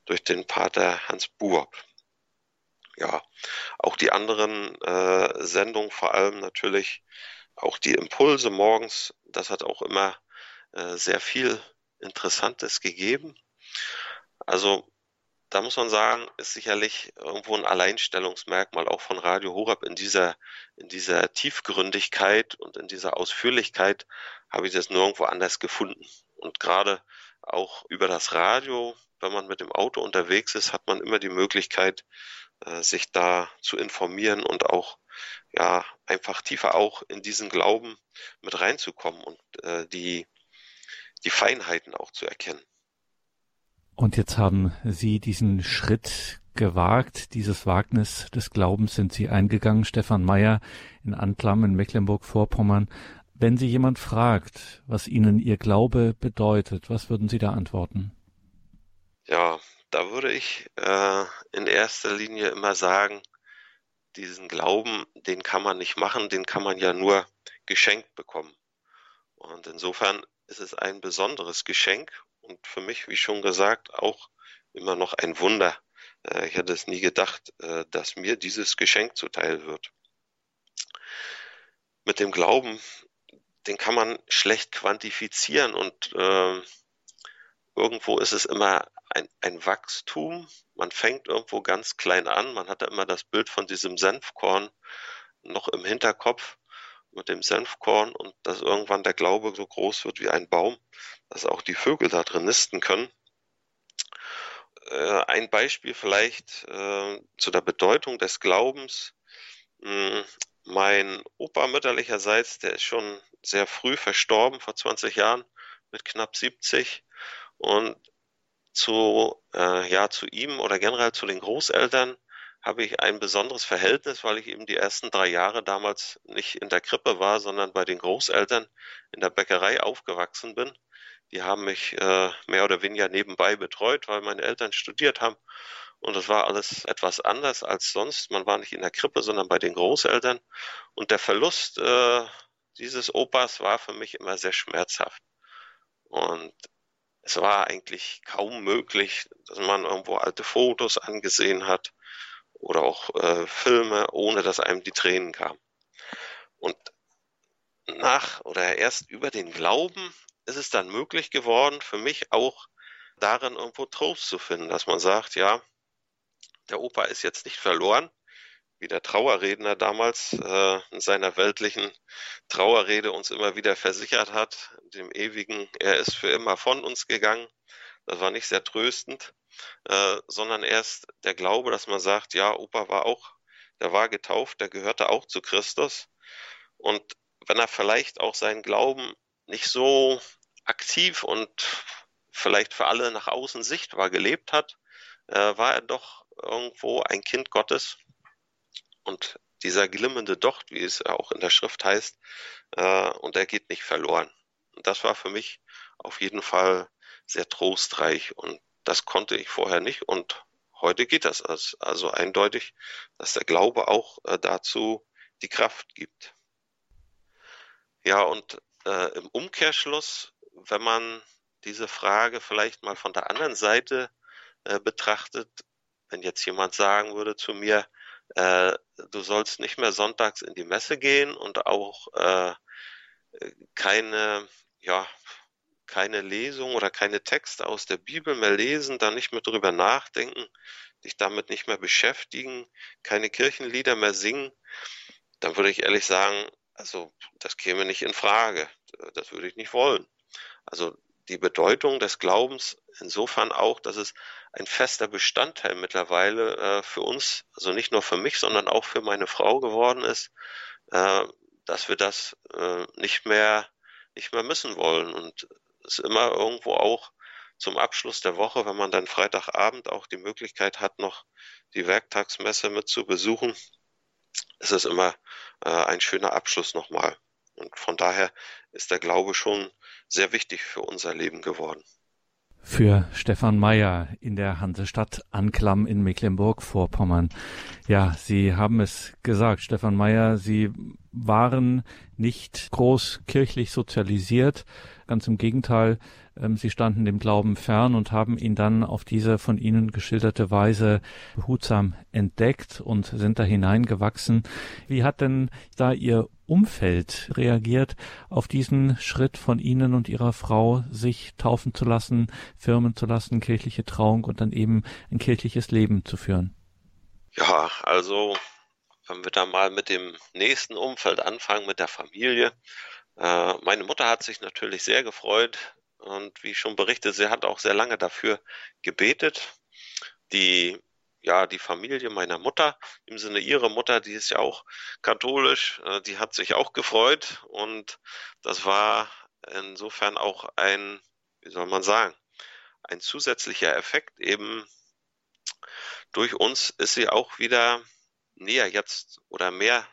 durch den Pater Hans Buob. Ja, auch die anderen äh, Sendungen, vor allem natürlich auch die Impulse morgens, das hat auch immer äh, sehr viel Interessantes gegeben. Also da muss man sagen, ist sicherlich irgendwo ein Alleinstellungsmerkmal auch von Radio Horab in dieser, in dieser Tiefgründigkeit und in dieser Ausführlichkeit habe ich das nirgendwo anders gefunden. Und gerade auch über das Radio, wenn man mit dem Auto unterwegs ist, hat man immer die Möglichkeit, äh, sich da zu informieren und auch ja einfach tiefer auch in diesen Glauben mit reinzukommen und äh, die, die Feinheiten auch zu erkennen. Und jetzt haben Sie diesen Schritt gewagt, dieses Wagnis des Glaubens sind Sie eingegangen, Stefan Meyer in Anklam in Mecklenburg-Vorpommern. Wenn Sie jemand fragt, was Ihnen Ihr Glaube bedeutet, was würden Sie da antworten? Ja, da würde ich äh, in erster Linie immer sagen, diesen Glauben, den kann man nicht machen, den kann man ja nur geschenkt bekommen. Und insofern ist es ein besonderes Geschenk und für mich, wie schon gesagt, auch immer noch ein Wunder. Äh, ich hätte es nie gedacht, äh, dass mir dieses Geschenk zuteil wird. Mit dem Glauben, den kann man schlecht quantifizieren und äh, irgendwo ist es immer ein, ein Wachstum. Man fängt irgendwo ganz klein an. Man hat da immer das Bild von diesem Senfkorn noch im Hinterkopf mit dem Senfkorn und dass irgendwann der Glaube so groß wird wie ein Baum, dass auch die Vögel da drin nisten können. Äh, ein Beispiel vielleicht äh, zu der Bedeutung des Glaubens. Hm, mein Opa mütterlicherseits, der ist schon sehr früh verstorben, vor 20 Jahren, mit knapp 70. Und zu, äh, ja, zu ihm oder generell zu den Großeltern habe ich ein besonderes Verhältnis, weil ich eben die ersten drei Jahre damals nicht in der Krippe war, sondern bei den Großeltern in der Bäckerei aufgewachsen bin. Die haben mich äh, mehr oder weniger nebenbei betreut, weil meine Eltern studiert haben. Und das war alles etwas anders als sonst. Man war nicht in der Krippe, sondern bei den Großeltern. Und der Verlust äh, dieses Opas war für mich immer sehr schmerzhaft. Und es war eigentlich kaum möglich, dass man irgendwo alte Fotos angesehen hat oder auch äh, Filme, ohne dass einem die Tränen kamen. Und nach oder erst über den Glauben ist es dann möglich geworden, für mich auch darin irgendwo Trost zu finden, dass man sagt, ja, der Opa ist jetzt nicht verloren, wie der Trauerredner damals äh, in seiner weltlichen Trauerrede uns immer wieder versichert hat, dem ewigen, er ist für immer von uns gegangen. Das war nicht sehr tröstend, äh, sondern erst der Glaube, dass man sagt, ja, Opa war auch, der war getauft, der gehörte auch zu Christus. Und wenn er vielleicht auch seinen Glauben nicht so aktiv und vielleicht für alle nach außen sichtbar gelebt hat, äh, war er doch irgendwo ein Kind Gottes und dieser glimmende Docht, wie es auch in der Schrift heißt, äh, und er geht nicht verloren. Und das war für mich auf jeden Fall sehr trostreich und das konnte ich vorher nicht und heute geht das also eindeutig, dass der Glaube auch äh, dazu die Kraft gibt. Ja, und äh, im Umkehrschluss, wenn man diese Frage vielleicht mal von der anderen Seite äh, betrachtet, wenn jetzt jemand sagen würde zu mir, äh, du sollst nicht mehr sonntags in die Messe gehen und auch äh, keine, ja, keine Lesung oder keine Texte aus der Bibel mehr lesen, dann nicht mehr drüber nachdenken, dich damit nicht mehr beschäftigen, keine Kirchenlieder mehr singen, dann würde ich ehrlich sagen, also das käme nicht in Frage. Das würde ich nicht wollen. Also die Bedeutung des Glaubens insofern auch, dass es ein fester Bestandteil mittlerweile äh, für uns, also nicht nur für mich, sondern auch für meine Frau geworden ist, äh, dass wir das äh, nicht mehr nicht mehr missen wollen und es immer irgendwo auch zum Abschluss der Woche, wenn man dann Freitagabend auch die Möglichkeit hat, noch die Werktagsmesse mit zu besuchen, ist es immer äh, ein schöner Abschluss nochmal. Und von daher ist der Glaube schon sehr wichtig für unser Leben geworden. Für Stefan Meyer in der Hansestadt Anklam in Mecklenburg-Vorpommern. Ja, Sie haben es gesagt, Stefan Meyer, Sie waren nicht groß kirchlich sozialisiert. Ganz im Gegenteil, sie standen dem Glauben fern und haben ihn dann auf diese von Ihnen geschilderte Weise behutsam entdeckt und sind da hineingewachsen. Wie hat denn da Ihr Umfeld reagiert auf diesen Schritt von Ihnen und Ihrer Frau, sich taufen zu lassen, firmen zu lassen, kirchliche Trauung und dann eben ein kirchliches Leben zu führen? Ja, also wenn wir da mal mit dem nächsten Umfeld anfangen, mit der Familie. Äh, meine Mutter hat sich natürlich sehr gefreut, und wie schon berichtet, sie hat auch sehr lange dafür gebetet. Die ja, die Familie meiner Mutter, im Sinne ihre Mutter, die ist ja auch katholisch, äh, die hat sich auch gefreut und das war insofern auch ein, wie soll man sagen, ein zusätzlicher Effekt eben durch uns ist sie auch wieder näher jetzt oder mehr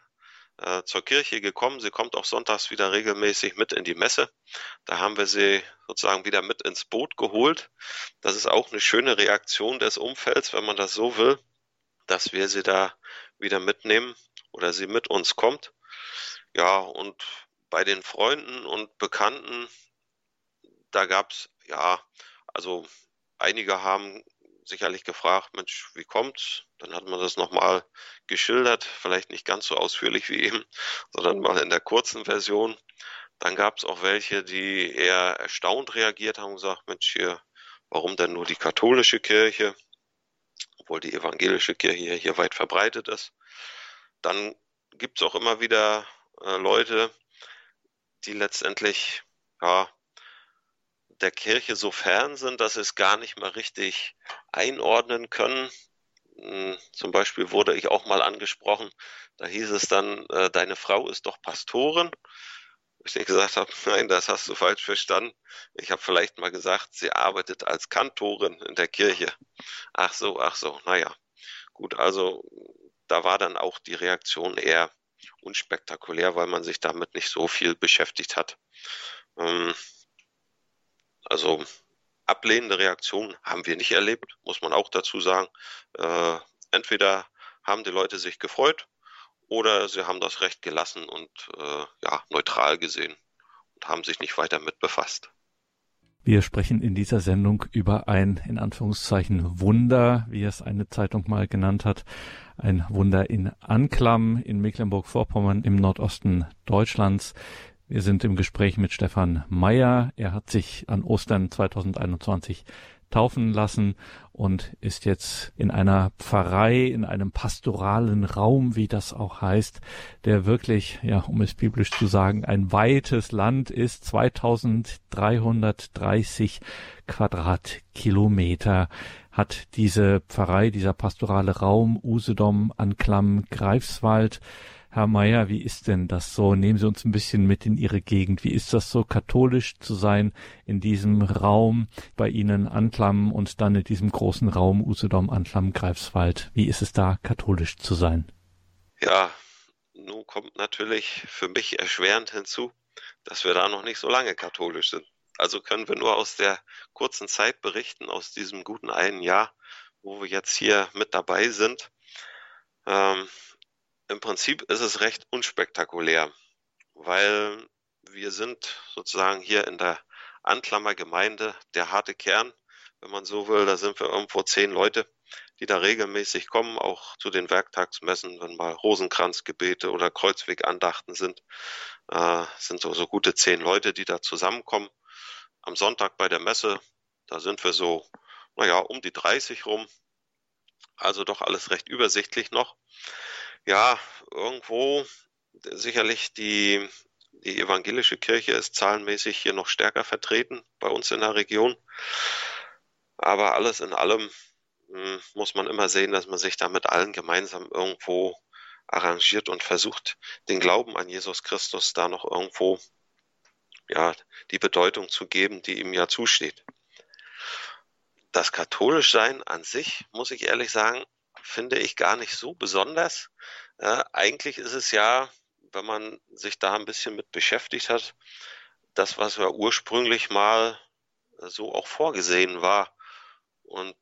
äh, zur Kirche gekommen. Sie kommt auch sonntags wieder regelmäßig mit in die Messe. Da haben wir sie sozusagen wieder mit ins Boot geholt. Das ist auch eine schöne Reaktion des Umfelds, wenn man das so will, dass wir sie da wieder mitnehmen oder sie mit uns kommt. Ja, und bei den Freunden und Bekannten, da gab es, ja, also einige haben sicherlich gefragt, Mensch, wie kommt's? Dann hat man das nochmal geschildert, vielleicht nicht ganz so ausführlich wie eben, sondern mal in der kurzen Version. Dann gab es auch welche, die eher erstaunt reagiert haben und gesagt, Mensch, hier, warum denn nur die katholische Kirche, obwohl die evangelische Kirche hier weit verbreitet ist. Dann gibt es auch immer wieder äh, Leute, die letztendlich ja, der Kirche so fern sind, dass sie es gar nicht mehr richtig einordnen können. Hm, zum Beispiel wurde ich auch mal angesprochen, da hieß es dann, äh, deine Frau ist doch Pastorin. Ich nicht gesagt habe, nein, das hast du falsch verstanden. Ich habe vielleicht mal gesagt, sie arbeitet als Kantorin in der Kirche. Ach so, ach so, naja. Gut, also da war dann auch die Reaktion eher unspektakulär, weil man sich damit nicht so viel beschäftigt hat. Ähm, also ablehnende Reaktionen haben wir nicht erlebt, muss man auch dazu sagen. Äh, entweder haben die Leute sich gefreut oder sie haben das Recht gelassen und äh, ja, neutral gesehen und haben sich nicht weiter mit befasst. Wir sprechen in dieser Sendung über ein, in Anführungszeichen, Wunder, wie es eine Zeitung mal genannt hat. Ein Wunder in Anklam in Mecklenburg-Vorpommern im Nordosten Deutschlands. Wir sind im Gespräch mit Stefan Meyer. Er hat sich an Ostern 2021 taufen lassen und ist jetzt in einer Pfarrei, in einem pastoralen Raum, wie das auch heißt, der wirklich, ja, um es biblisch zu sagen, ein weites Land ist, 2330 Quadratkilometer hat diese Pfarrei, dieser pastorale Raum, Usedom, Anklam, Greifswald, Herr Mayer, wie ist denn das so? Nehmen Sie uns ein bisschen mit in Ihre Gegend. Wie ist das so, katholisch zu sein in diesem Raum bei Ihnen Anklam und dann in diesem großen Raum Usedom, Anklam, Greifswald? Wie ist es da, katholisch zu sein? Ja, nun kommt natürlich für mich erschwerend hinzu, dass wir da noch nicht so lange katholisch sind. Also können wir nur aus der kurzen Zeit berichten, aus diesem guten einen Jahr, wo wir jetzt hier mit dabei sind. Ähm, im Prinzip ist es recht unspektakulär, weil wir sind sozusagen hier in der Anklammergemeinde der harte Kern, wenn man so will. Da sind wir irgendwo zehn Leute, die da regelmäßig kommen, auch zu den Werktagsmessen, wenn mal Rosenkranzgebete oder Kreuzwegandachten sind, äh, sind so, so gute zehn Leute, die da zusammenkommen. Am Sonntag bei der Messe, da sind wir so, naja, um die 30 rum. Also doch alles recht übersichtlich noch ja, irgendwo sicherlich die, die evangelische Kirche ist zahlenmäßig hier noch stärker vertreten bei uns in der Region. Aber alles in allem hm, muss man immer sehen, dass man sich da mit allen gemeinsam irgendwo arrangiert und versucht, den Glauben an Jesus Christus da noch irgendwo ja, die Bedeutung zu geben, die ihm ja zusteht. Das Katholischsein an sich, muss ich ehrlich sagen, finde ich gar nicht so besonders. Äh, eigentlich ist es ja, wenn man sich da ein bisschen mit beschäftigt hat, das, was ja ursprünglich mal so auch vorgesehen war. Und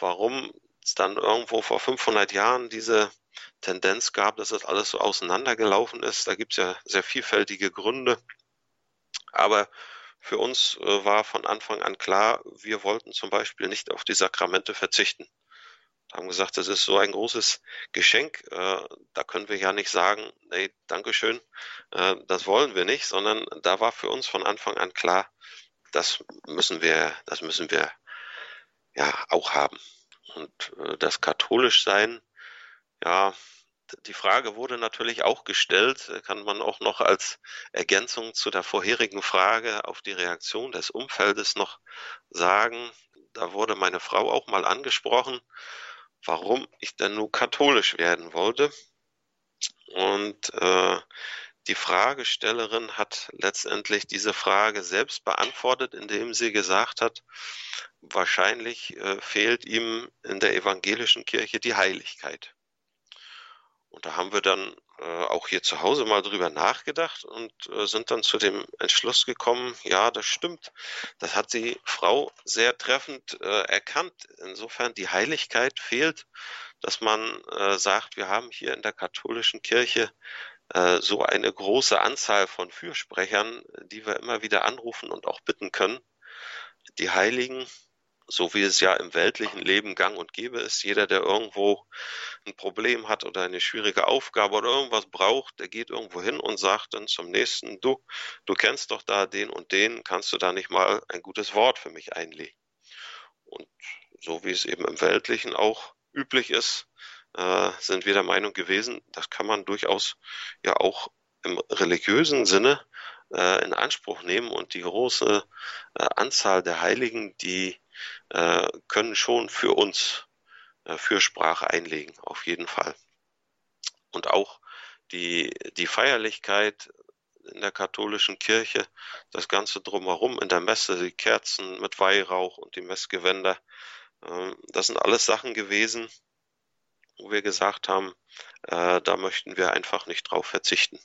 warum es dann irgendwo vor 500 Jahren diese Tendenz gab, dass das alles so auseinandergelaufen ist, da gibt es ja sehr vielfältige Gründe. Aber für uns äh, war von Anfang an klar, wir wollten zum Beispiel nicht auf die Sakramente verzichten haben gesagt, das ist so ein großes Geschenk, äh, da können wir ja nicht sagen, nee, Dankeschön, äh, das wollen wir nicht, sondern da war für uns von Anfang an klar, das müssen wir, das müssen wir ja auch haben. Und äh, das katholisch sein, ja, die Frage wurde natürlich auch gestellt, kann man auch noch als Ergänzung zu der vorherigen Frage auf die Reaktion des Umfeldes noch sagen. Da wurde meine Frau auch mal angesprochen warum ich denn nur katholisch werden wollte. Und äh, die Fragestellerin hat letztendlich diese Frage selbst beantwortet, indem sie gesagt hat, wahrscheinlich äh, fehlt ihm in der evangelischen Kirche die Heiligkeit. Und da haben wir dann äh, auch hier zu Hause mal drüber nachgedacht und äh, sind dann zu dem Entschluss gekommen, ja, das stimmt. Das hat die Frau sehr treffend äh, erkannt. Insofern die Heiligkeit fehlt, dass man äh, sagt, wir haben hier in der katholischen Kirche äh, so eine große Anzahl von Fürsprechern, die wir immer wieder anrufen und auch bitten können. Die Heiligen so wie es ja im weltlichen Leben gang und gäbe ist. Jeder, der irgendwo ein Problem hat oder eine schwierige Aufgabe oder irgendwas braucht, der geht irgendwo hin und sagt dann zum nächsten, du, du kennst doch da den und den, kannst du da nicht mal ein gutes Wort für mich einlegen? Und so wie es eben im Weltlichen auch üblich ist, äh, sind wir der Meinung gewesen, das kann man durchaus ja auch im religiösen Sinne äh, in Anspruch nehmen und die große äh, Anzahl der Heiligen, die äh, können schon für uns äh, Fürsprache einlegen, auf jeden Fall. Und auch die, die Feierlichkeit in der katholischen Kirche, das Ganze drumherum in der Messe, die Kerzen mit Weihrauch und die Messgewänder, äh, das sind alles Sachen gewesen, wo wir gesagt haben, äh, da möchten wir einfach nicht drauf verzichten.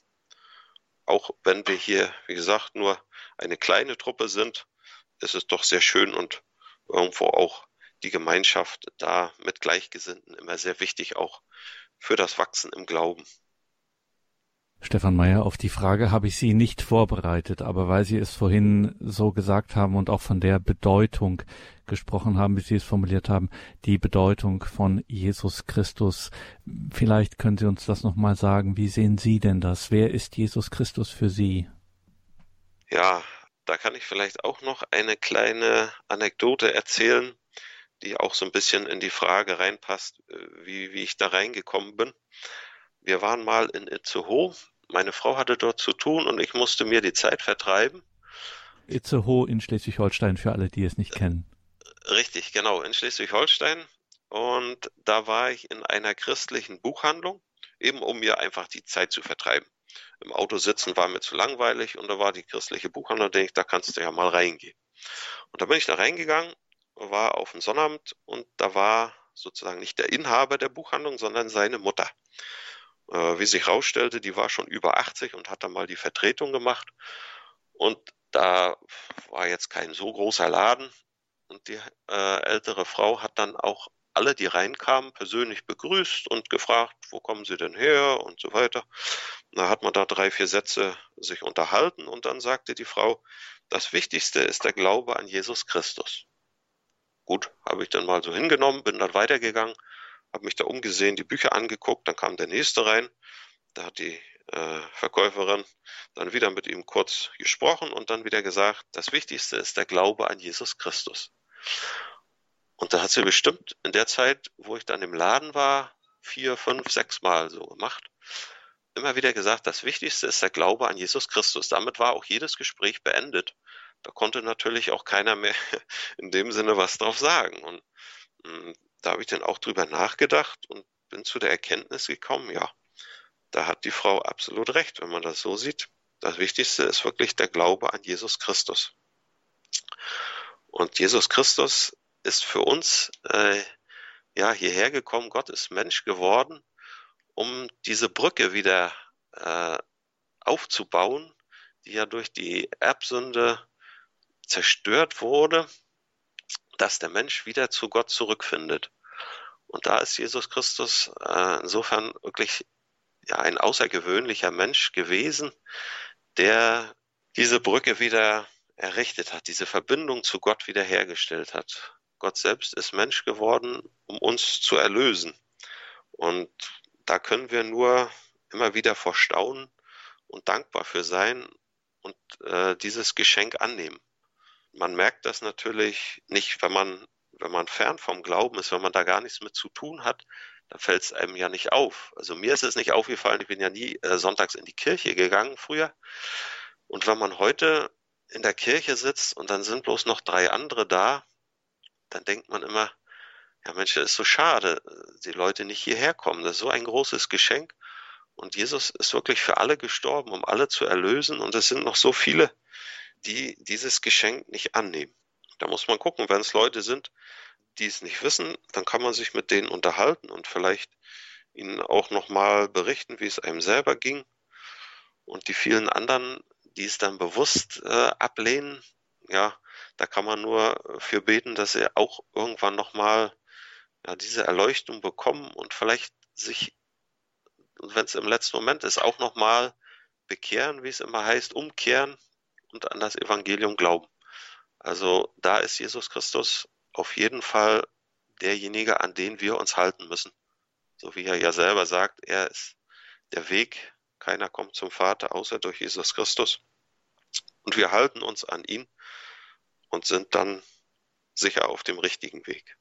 Auch wenn wir hier, wie gesagt, nur eine kleine Truppe sind, ist es doch sehr schön und irgendwo auch die Gemeinschaft da mit Gleichgesinnten immer sehr wichtig, auch für das Wachsen im Glauben. Stefan Meyer, auf die Frage habe ich Sie nicht vorbereitet, aber weil Sie es vorhin so gesagt haben und auch von der Bedeutung gesprochen haben, wie Sie es formuliert haben, die Bedeutung von Jesus Christus. Vielleicht können Sie uns das nochmal sagen. Wie sehen Sie denn das? Wer ist Jesus Christus für Sie? Ja, da kann ich vielleicht auch noch eine kleine Anekdote erzählen, die auch so ein bisschen in die Frage reinpasst, äh, wie, wie ich da reingekommen bin. Wir waren mal in Itzehoe. Meine Frau hatte dort zu tun und ich musste mir die Zeit vertreiben. Itzehoe in Schleswig-Holstein für alle, die es nicht kennen. Richtig, genau, in Schleswig-Holstein. Und da war ich in einer christlichen Buchhandlung, eben um mir einfach die Zeit zu vertreiben im Auto sitzen war mir zu langweilig und da war die christliche Buchhandlung, denke ich, da kannst du ja mal reingehen. Und da bin ich da reingegangen, war auf dem Sonnabend und da war sozusagen nicht der Inhaber der Buchhandlung, sondern seine Mutter. Äh, wie sich herausstellte, die war schon über 80 und hat dann mal die Vertretung gemacht. Und da war jetzt kein so großer Laden. Und die äh, ältere Frau hat dann auch alle, die reinkamen, persönlich begrüßt und gefragt, wo kommen sie denn her und so weiter. Da hat man da drei, vier Sätze sich unterhalten und dann sagte die Frau, das Wichtigste ist der Glaube an Jesus Christus. Gut, habe ich dann mal so hingenommen, bin dann weitergegangen, habe mich da umgesehen, die Bücher angeguckt, dann kam der nächste rein, da hat die äh, Verkäuferin dann wieder mit ihm kurz gesprochen und dann wieder gesagt, das Wichtigste ist der Glaube an Jesus Christus. Und da hat sie bestimmt in der Zeit, wo ich dann im Laden war, vier, fünf, sechs Mal so gemacht. Immer wieder gesagt, das Wichtigste ist der Glaube an Jesus Christus. Damit war auch jedes Gespräch beendet. Da konnte natürlich auch keiner mehr in dem Sinne was drauf sagen. Und hm, da habe ich dann auch drüber nachgedacht und bin zu der Erkenntnis gekommen, ja, da hat die Frau absolut recht, wenn man das so sieht. Das Wichtigste ist wirklich der Glaube an Jesus Christus. Und Jesus Christus ist für uns äh, ja hierher gekommen. Gott ist Mensch geworden, um diese Brücke wieder äh, aufzubauen, die ja durch die Erbsünde zerstört wurde, dass der Mensch wieder zu Gott zurückfindet. Und da ist Jesus Christus äh, insofern wirklich ja ein außergewöhnlicher Mensch gewesen, der diese Brücke wieder errichtet hat, diese Verbindung zu Gott wiederhergestellt hat. Gott selbst ist Mensch geworden, um uns zu erlösen. Und da können wir nur immer wieder vor Staunen und dankbar für sein und äh, dieses Geschenk annehmen. Man merkt das natürlich nicht, wenn man, wenn man fern vom Glauben ist, wenn man da gar nichts mit zu tun hat, da fällt es einem ja nicht auf. Also mir ist es nicht aufgefallen, ich bin ja nie äh, sonntags in die Kirche gegangen früher. Und wenn man heute in der Kirche sitzt und dann sind bloß noch drei andere da, dann denkt man immer, ja Mensch, das ist so schade, die Leute nicht hierher kommen. Das ist so ein großes Geschenk. Und Jesus ist wirklich für alle gestorben, um alle zu erlösen. Und es sind noch so viele, die dieses Geschenk nicht annehmen. Da muss man gucken, wenn es Leute sind, die es nicht wissen, dann kann man sich mit denen unterhalten und vielleicht ihnen auch nochmal berichten, wie es einem selber ging. Und die vielen anderen, die es dann bewusst äh, ablehnen, ja, da kann man nur für beten, dass sie auch irgendwann nochmal ja, diese Erleuchtung bekommen und vielleicht sich, wenn es im letzten Moment ist, auch nochmal bekehren, wie es immer heißt, umkehren und an das Evangelium glauben. Also da ist Jesus Christus auf jeden Fall derjenige, an den wir uns halten müssen. So wie er ja selber sagt, er ist der Weg, keiner kommt zum Vater außer durch Jesus Christus. Und wir halten uns an ihn und sind dann sicher auf dem richtigen Weg.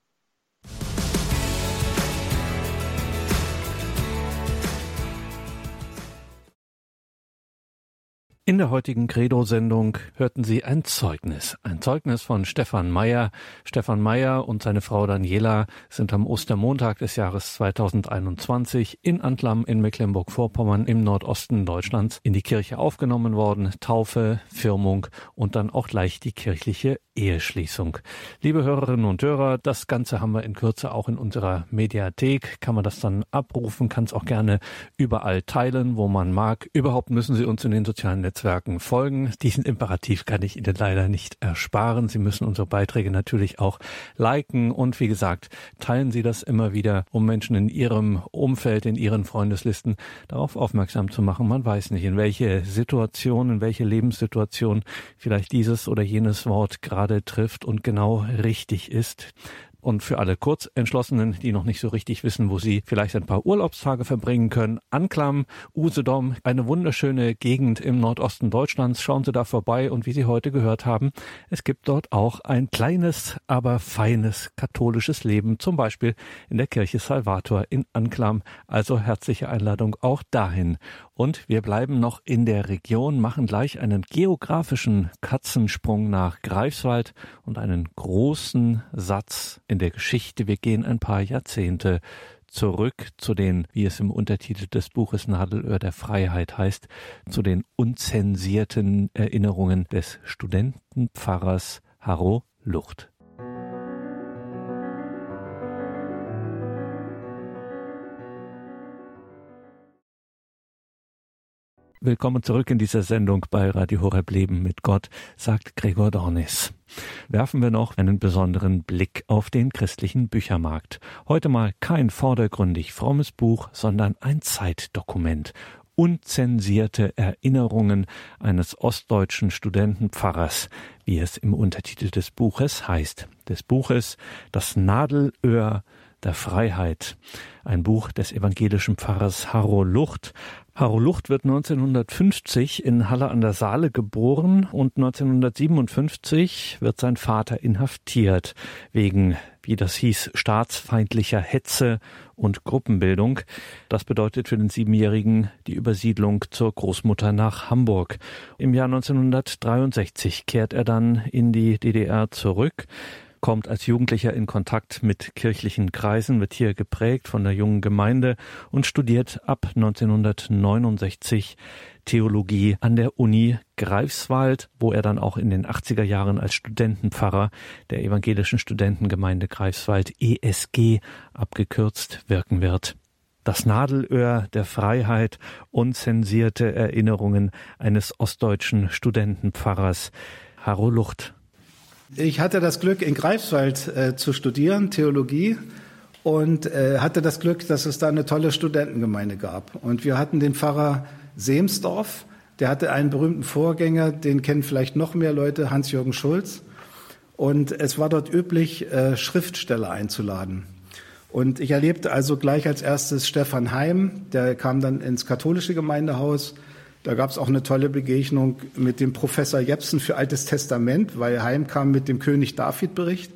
In der heutigen Credo-Sendung hörten Sie ein Zeugnis. Ein Zeugnis von Stefan Meyer. Stefan Meyer und seine Frau Daniela sind am Ostermontag des Jahres 2021 in Antlam in Mecklenburg-Vorpommern im Nordosten Deutschlands in die Kirche aufgenommen worden. Taufe, Firmung und dann auch gleich die kirchliche Eheschließung. Liebe Hörerinnen und Hörer, das Ganze haben wir in Kürze auch in unserer Mediathek. Kann man das dann abrufen, kann es auch gerne überall teilen, wo man mag. Überhaupt müssen Sie uns in den sozialen Netzwerken folgen. Diesen Imperativ kann ich Ihnen leider nicht ersparen. Sie müssen unsere Beiträge natürlich auch liken und wie gesagt, teilen Sie das immer wieder, um Menschen in Ihrem Umfeld, in Ihren Freundeslisten darauf aufmerksam zu machen. Man weiß nicht, in welche Situation, in welche Lebenssituation vielleicht dieses oder jenes Wort gerade trifft und genau richtig ist. Und für alle Kurzentschlossenen, die noch nicht so richtig wissen, wo sie vielleicht ein paar Urlaubstage verbringen können, Anklam, Usedom, eine wunderschöne Gegend im Nordosten Deutschlands. Schauen Sie da vorbei und wie Sie heute gehört haben, es gibt dort auch ein kleines, aber feines katholisches Leben, zum Beispiel in der Kirche Salvator in Anklam. Also herzliche Einladung auch dahin. Und wir bleiben noch in der Region, machen gleich einen geografischen Katzensprung nach Greifswald und einen großen Satz in der Geschichte. Wir gehen ein paar Jahrzehnte zurück zu den, wie es im Untertitel des Buches Nadelöhr der Freiheit heißt, zu den unzensierten Erinnerungen des Studentenpfarrers Harro Lucht. Willkommen zurück in dieser Sendung bei Radio Horeb Leben mit Gott, sagt Gregor Dornis. Werfen wir noch einen besonderen Blick auf den christlichen Büchermarkt. Heute mal kein vordergründig frommes Buch, sondern ein Zeitdokument. Unzensierte Erinnerungen eines ostdeutschen Studentenpfarrers, wie es im Untertitel des Buches heißt. Des Buches Das Nadelöhr der Freiheit. Ein Buch des evangelischen Pfarrers Harro Lucht. Harro Lucht wird 1950 in Halle an der Saale geboren und 1957 wird sein Vater inhaftiert wegen, wie das hieß, staatsfeindlicher Hetze und Gruppenbildung. Das bedeutet für den Siebenjährigen die Übersiedlung zur Großmutter nach Hamburg. Im Jahr 1963 kehrt er dann in die DDR zurück kommt als Jugendlicher in Kontakt mit kirchlichen Kreisen, wird hier geprägt von der jungen Gemeinde und studiert ab 1969 Theologie an der Uni Greifswald, wo er dann auch in den 80er Jahren als Studentenpfarrer der evangelischen Studentengemeinde Greifswald ESG abgekürzt wirken wird. Das Nadelöhr der Freiheit, unzensierte Erinnerungen eines ostdeutschen Studentenpfarrers. Harro Lucht ich hatte das Glück, in Greifswald äh, zu studieren, Theologie, und äh, hatte das Glück, dass es da eine tolle Studentengemeinde gab. Und wir hatten den Pfarrer Semsdorf, der hatte einen berühmten Vorgänger, den kennen vielleicht noch mehr Leute, Hans-Jürgen Schulz. Und es war dort üblich, äh, Schriftsteller einzuladen. Und ich erlebte also gleich als erstes Stefan Heim, der kam dann ins katholische Gemeindehaus da gab es auch eine tolle Begegnung mit dem Professor Jepsen für Altes Testament, weil Heim kam mit dem König David Bericht.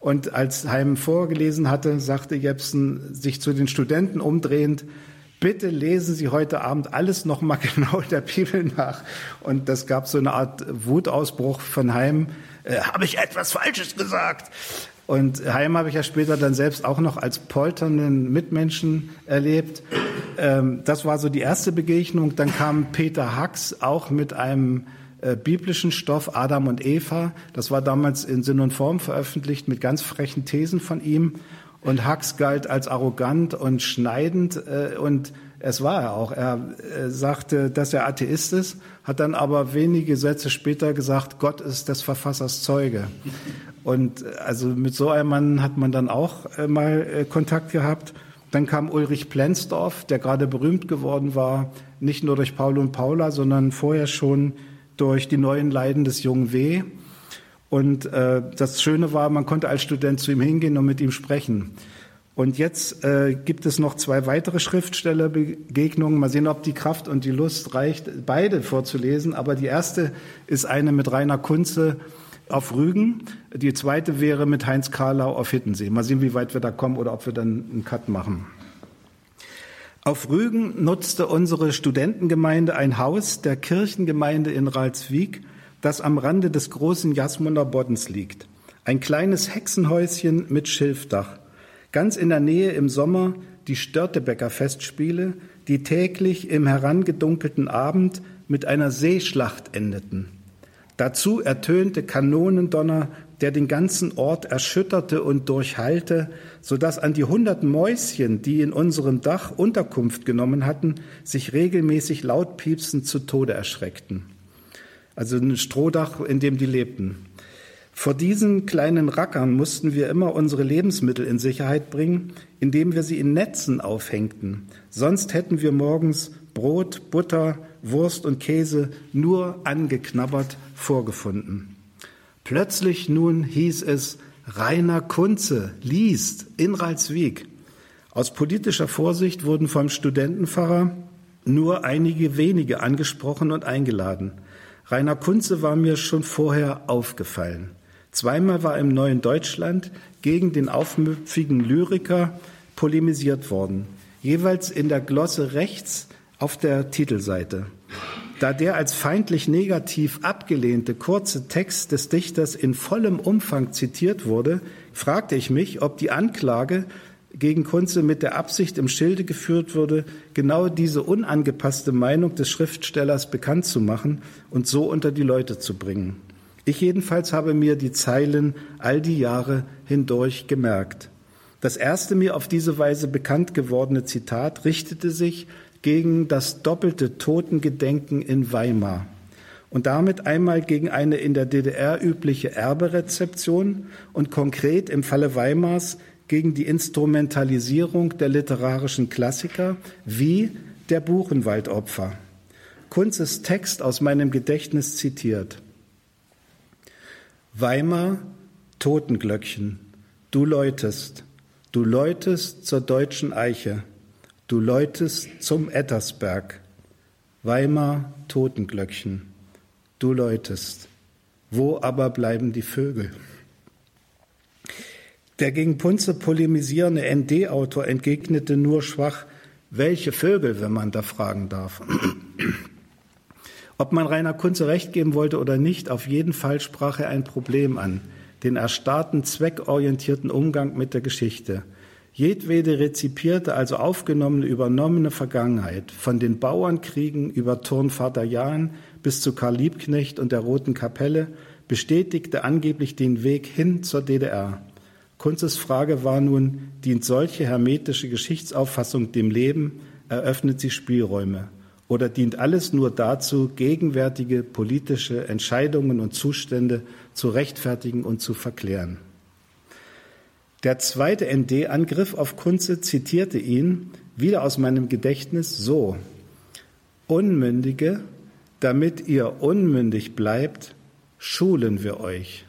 Und als Heim vorgelesen hatte, sagte Jepsen, sich zu den Studenten umdrehend, bitte lesen Sie heute Abend alles nochmal genau der Bibel nach. Und das gab so eine Art Wutausbruch von Heim. Äh, Habe ich etwas Falsches gesagt? Und Heim habe ich ja später dann selbst auch noch als polternden Mitmenschen erlebt. Ähm, das war so die erste Begegnung. Dann kam Peter Hacks auch mit einem äh, biblischen Stoff Adam und Eva. Das war damals in Sinn und Form veröffentlicht mit ganz frechen Thesen von ihm. Und Hacks galt als arrogant und schneidend äh, und es war er auch. Er äh, sagte, dass er Atheist ist, hat dann aber wenige Sätze später gesagt, Gott ist des Verfassers Zeuge. Und äh, also mit so einem Mann hat man dann auch äh, mal äh, Kontakt gehabt. Dann kam Ulrich Plenzdorf, der gerade berühmt geworden war, nicht nur durch Paul und Paula, sondern vorher schon durch die neuen Leiden des jungen W. Und äh, das Schöne war, man konnte als Student zu ihm hingehen und mit ihm sprechen. Und jetzt äh, gibt es noch zwei weitere Schriftstellerbegegnungen. Mal sehen, ob die Kraft und die Lust reicht, beide vorzulesen. Aber die erste ist eine mit Rainer Kunze auf Rügen. Die zweite wäre mit Heinz Karlau auf Hittensee. Mal sehen, wie weit wir da kommen oder ob wir dann einen Cut machen. Auf Rügen nutzte unsere Studentengemeinde ein Haus der Kirchengemeinde in Ralswiek, das am Rande des großen Jasmunder Boddens liegt. Ein kleines Hexenhäuschen mit Schilfdach. Ganz in der Nähe im Sommer die Störtebecker Festspiele, die täglich im herangedunkelten Abend mit einer Seeschlacht endeten. Dazu ertönte Kanonendonner, der den ganzen Ort erschütterte und durchhallte, so dass an die hundert Mäuschen, die in unserem Dach Unterkunft genommen hatten, sich regelmäßig laut piepsend zu Tode erschreckten. Also ein Strohdach, in dem die lebten. Vor diesen kleinen Rackern mussten wir immer unsere Lebensmittel in Sicherheit bringen, indem wir sie in Netzen aufhängten. Sonst hätten wir morgens Brot, Butter, Wurst und Käse nur angeknabbert vorgefunden. Plötzlich nun hieß es, Rainer Kunze liest in Ralswiek. Aus politischer Vorsicht wurden vom Studentenpfarrer nur einige wenige angesprochen und eingeladen. Rainer Kunze war mir schon vorher aufgefallen. Zweimal war im Neuen Deutschland gegen den aufmüpfigen Lyriker polemisiert worden, jeweils in der Glosse rechts auf der Titelseite. Da der als feindlich negativ abgelehnte kurze Text des Dichters in vollem Umfang zitiert wurde, fragte ich mich, ob die Anklage gegen Kunze mit der Absicht im Schilde geführt wurde, genau diese unangepasste Meinung des Schriftstellers bekannt zu machen und so unter die Leute zu bringen. Ich jedenfalls habe mir die Zeilen all die Jahre hindurch gemerkt. Das erste mir auf diese Weise bekannt gewordene Zitat richtete sich gegen das doppelte Totengedenken in Weimar und damit einmal gegen eine in der DDR übliche Erberezeption und konkret im Falle Weimars gegen die Instrumentalisierung der literarischen Klassiker wie der Buchenwaldopfer. Kunzes Text aus meinem Gedächtnis zitiert. Weimar, Totenglöckchen, du läutest, du läutest zur deutschen Eiche, Du läutest zum Ettersberg, Weimar Totenglöckchen, du läutest. Wo aber bleiben die Vögel? Der gegen Punze polemisierende ND-Autor entgegnete nur schwach, welche Vögel, wenn man da fragen darf. Ob man Rainer Kunze recht geben wollte oder nicht, auf jeden Fall sprach er ein Problem an, den erstarrten, zweckorientierten Umgang mit der Geschichte – Jedwede rezipierte, also aufgenommene, übernommene Vergangenheit, von den Bauernkriegen über Turnvater Jahn bis zu Karl Liebknecht und der Roten Kapelle, bestätigte angeblich den Weg hin zur DDR. Kunzes Frage war nun, dient solche hermetische Geschichtsauffassung dem Leben, eröffnet sie Spielräume? Oder dient alles nur dazu, gegenwärtige politische Entscheidungen und Zustände zu rechtfertigen und zu verklären? Der zweite ND-Angriff auf Kunze zitierte ihn wieder aus meinem Gedächtnis so. Unmündige, damit ihr unmündig bleibt, schulen wir euch.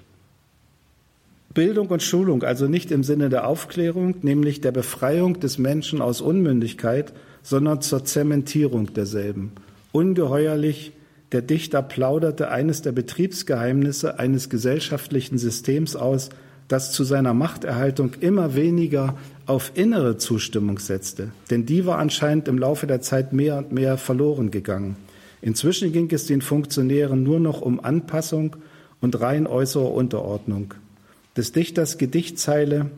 Bildung und Schulung also nicht im Sinne der Aufklärung, nämlich der Befreiung des Menschen aus Unmündigkeit, sondern zur Zementierung derselben. Ungeheuerlich, der Dichter plauderte eines der Betriebsgeheimnisse eines gesellschaftlichen Systems aus, das zu seiner Machterhaltung immer weniger auf innere Zustimmung setzte, denn die war anscheinend im Laufe der Zeit mehr und mehr verloren gegangen. Inzwischen ging es den Funktionären nur noch um Anpassung und rein äußere Unterordnung. Des Dichters Gedichtzeile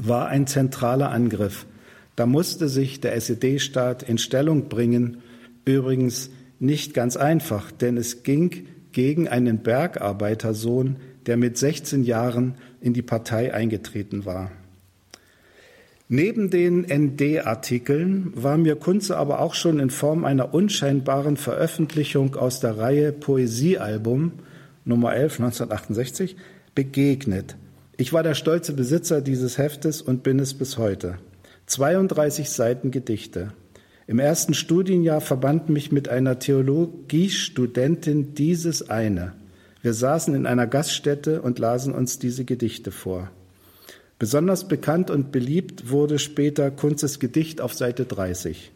war ein zentraler Angriff. Da musste sich der SED-Staat in Stellung bringen, übrigens nicht ganz einfach, denn es ging gegen einen Bergarbeitersohn, der mit 16 Jahren in die Partei eingetreten war. Neben den ND-Artikeln war mir Kunze aber auch schon in Form einer unscheinbaren Veröffentlichung aus der Reihe Poesiealbum Nummer 11 1968 begegnet. Ich war der stolze Besitzer dieses Heftes und bin es bis heute. 32 Seiten Gedichte. Im ersten Studienjahr verband mich mit einer Theologiestudentin dieses eine. Wir saßen in einer Gaststätte und lasen uns diese Gedichte vor. Besonders bekannt und beliebt wurde später Kunzes Gedicht auf Seite 30.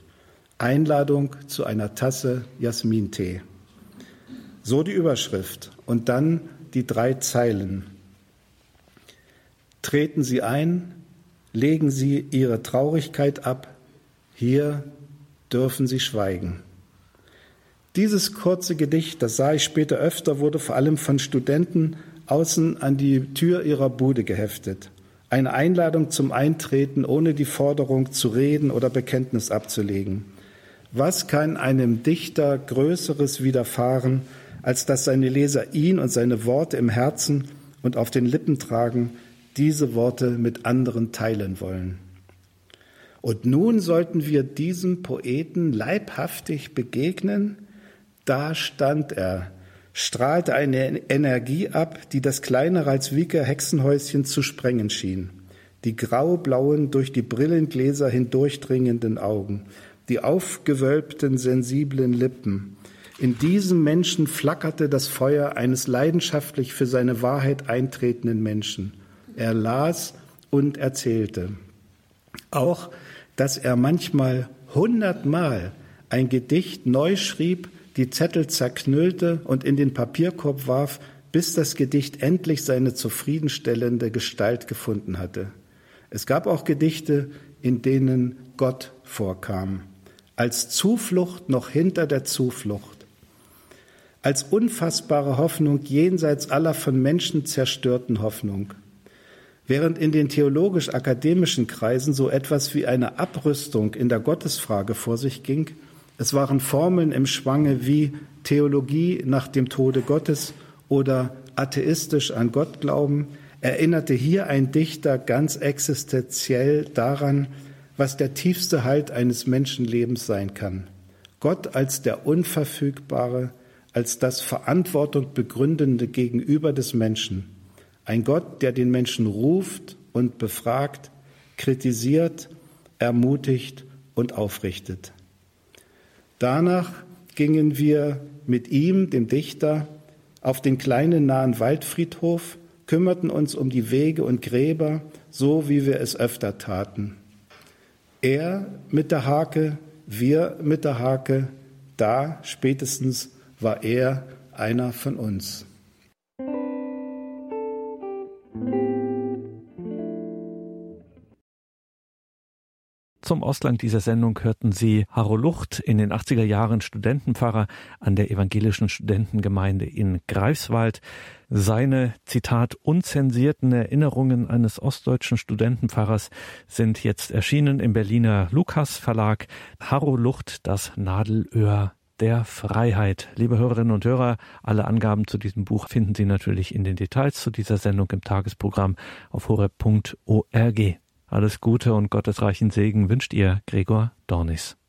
Einladung zu einer Tasse Jasmintee. So die Überschrift und dann die drei Zeilen. Treten Sie ein, legen Sie Ihre Traurigkeit ab, hier dürfen Sie schweigen. Dieses kurze Gedicht, das sah ich später öfter, wurde vor allem von Studenten außen an die Tür ihrer Bude geheftet. Eine Einladung zum Eintreten ohne die Forderung zu reden oder Bekenntnis abzulegen. Was kann einem Dichter Größeres widerfahren, als dass seine Leser ihn und seine Worte im Herzen und auf den Lippen tragen, diese Worte mit anderen teilen wollen. Und nun sollten wir diesem Poeten leibhaftig begegnen. Da stand er, strahlte eine Energie ab, die das kleine Ralswiker Hexenhäuschen zu sprengen schien. Die grau-blauen, durch die Brillengläser hindurchdringenden Augen, die aufgewölbten, sensiblen Lippen. In diesem Menschen flackerte das Feuer eines leidenschaftlich für seine Wahrheit eintretenden Menschen. Er las und erzählte. Auch, dass er manchmal hundertmal ein Gedicht neu schrieb, die Zettel zerknüllte und in den Papierkorb warf, bis das Gedicht endlich seine zufriedenstellende Gestalt gefunden hatte. Es gab auch Gedichte, in denen Gott vorkam, als Zuflucht noch hinter der Zuflucht, als unfassbare Hoffnung jenseits aller von Menschen zerstörten Hoffnung. Während in den theologisch-akademischen Kreisen so etwas wie eine Abrüstung in der Gottesfrage vor sich ging, es waren Formeln im Schwange wie Theologie nach dem Tode Gottes oder atheistisch an Gott glauben, erinnerte hier ein Dichter ganz existenziell daran, was der tiefste Halt eines Menschenlebens sein kann. Gott als der Unverfügbare, als das Verantwortung begründende Gegenüber des Menschen. Ein Gott, der den Menschen ruft und befragt, kritisiert, ermutigt und aufrichtet. Danach gingen wir mit ihm, dem Dichter, auf den kleinen nahen Waldfriedhof, kümmerten uns um die Wege und Gräber, so wie wir es öfter taten. Er mit der Hake, wir mit der Hake, da spätestens war er einer von uns. Zum Ausgang dieser Sendung hörten Sie Harro Lucht, in den 80er Jahren Studentenpfarrer an der evangelischen Studentengemeinde in Greifswald. Seine, Zitat, unzensierten Erinnerungen eines ostdeutschen Studentenpfarrers sind jetzt erschienen im Berliner Lukas Verlag. Harro Lucht, das Nadelöhr der Freiheit. Liebe Hörerinnen und Hörer, alle Angaben zu diesem Buch finden Sie natürlich in den Details zu dieser Sendung im Tagesprogramm auf horeb.org. Alles Gute und gottesreichen Segen wünscht ihr Gregor Dornis.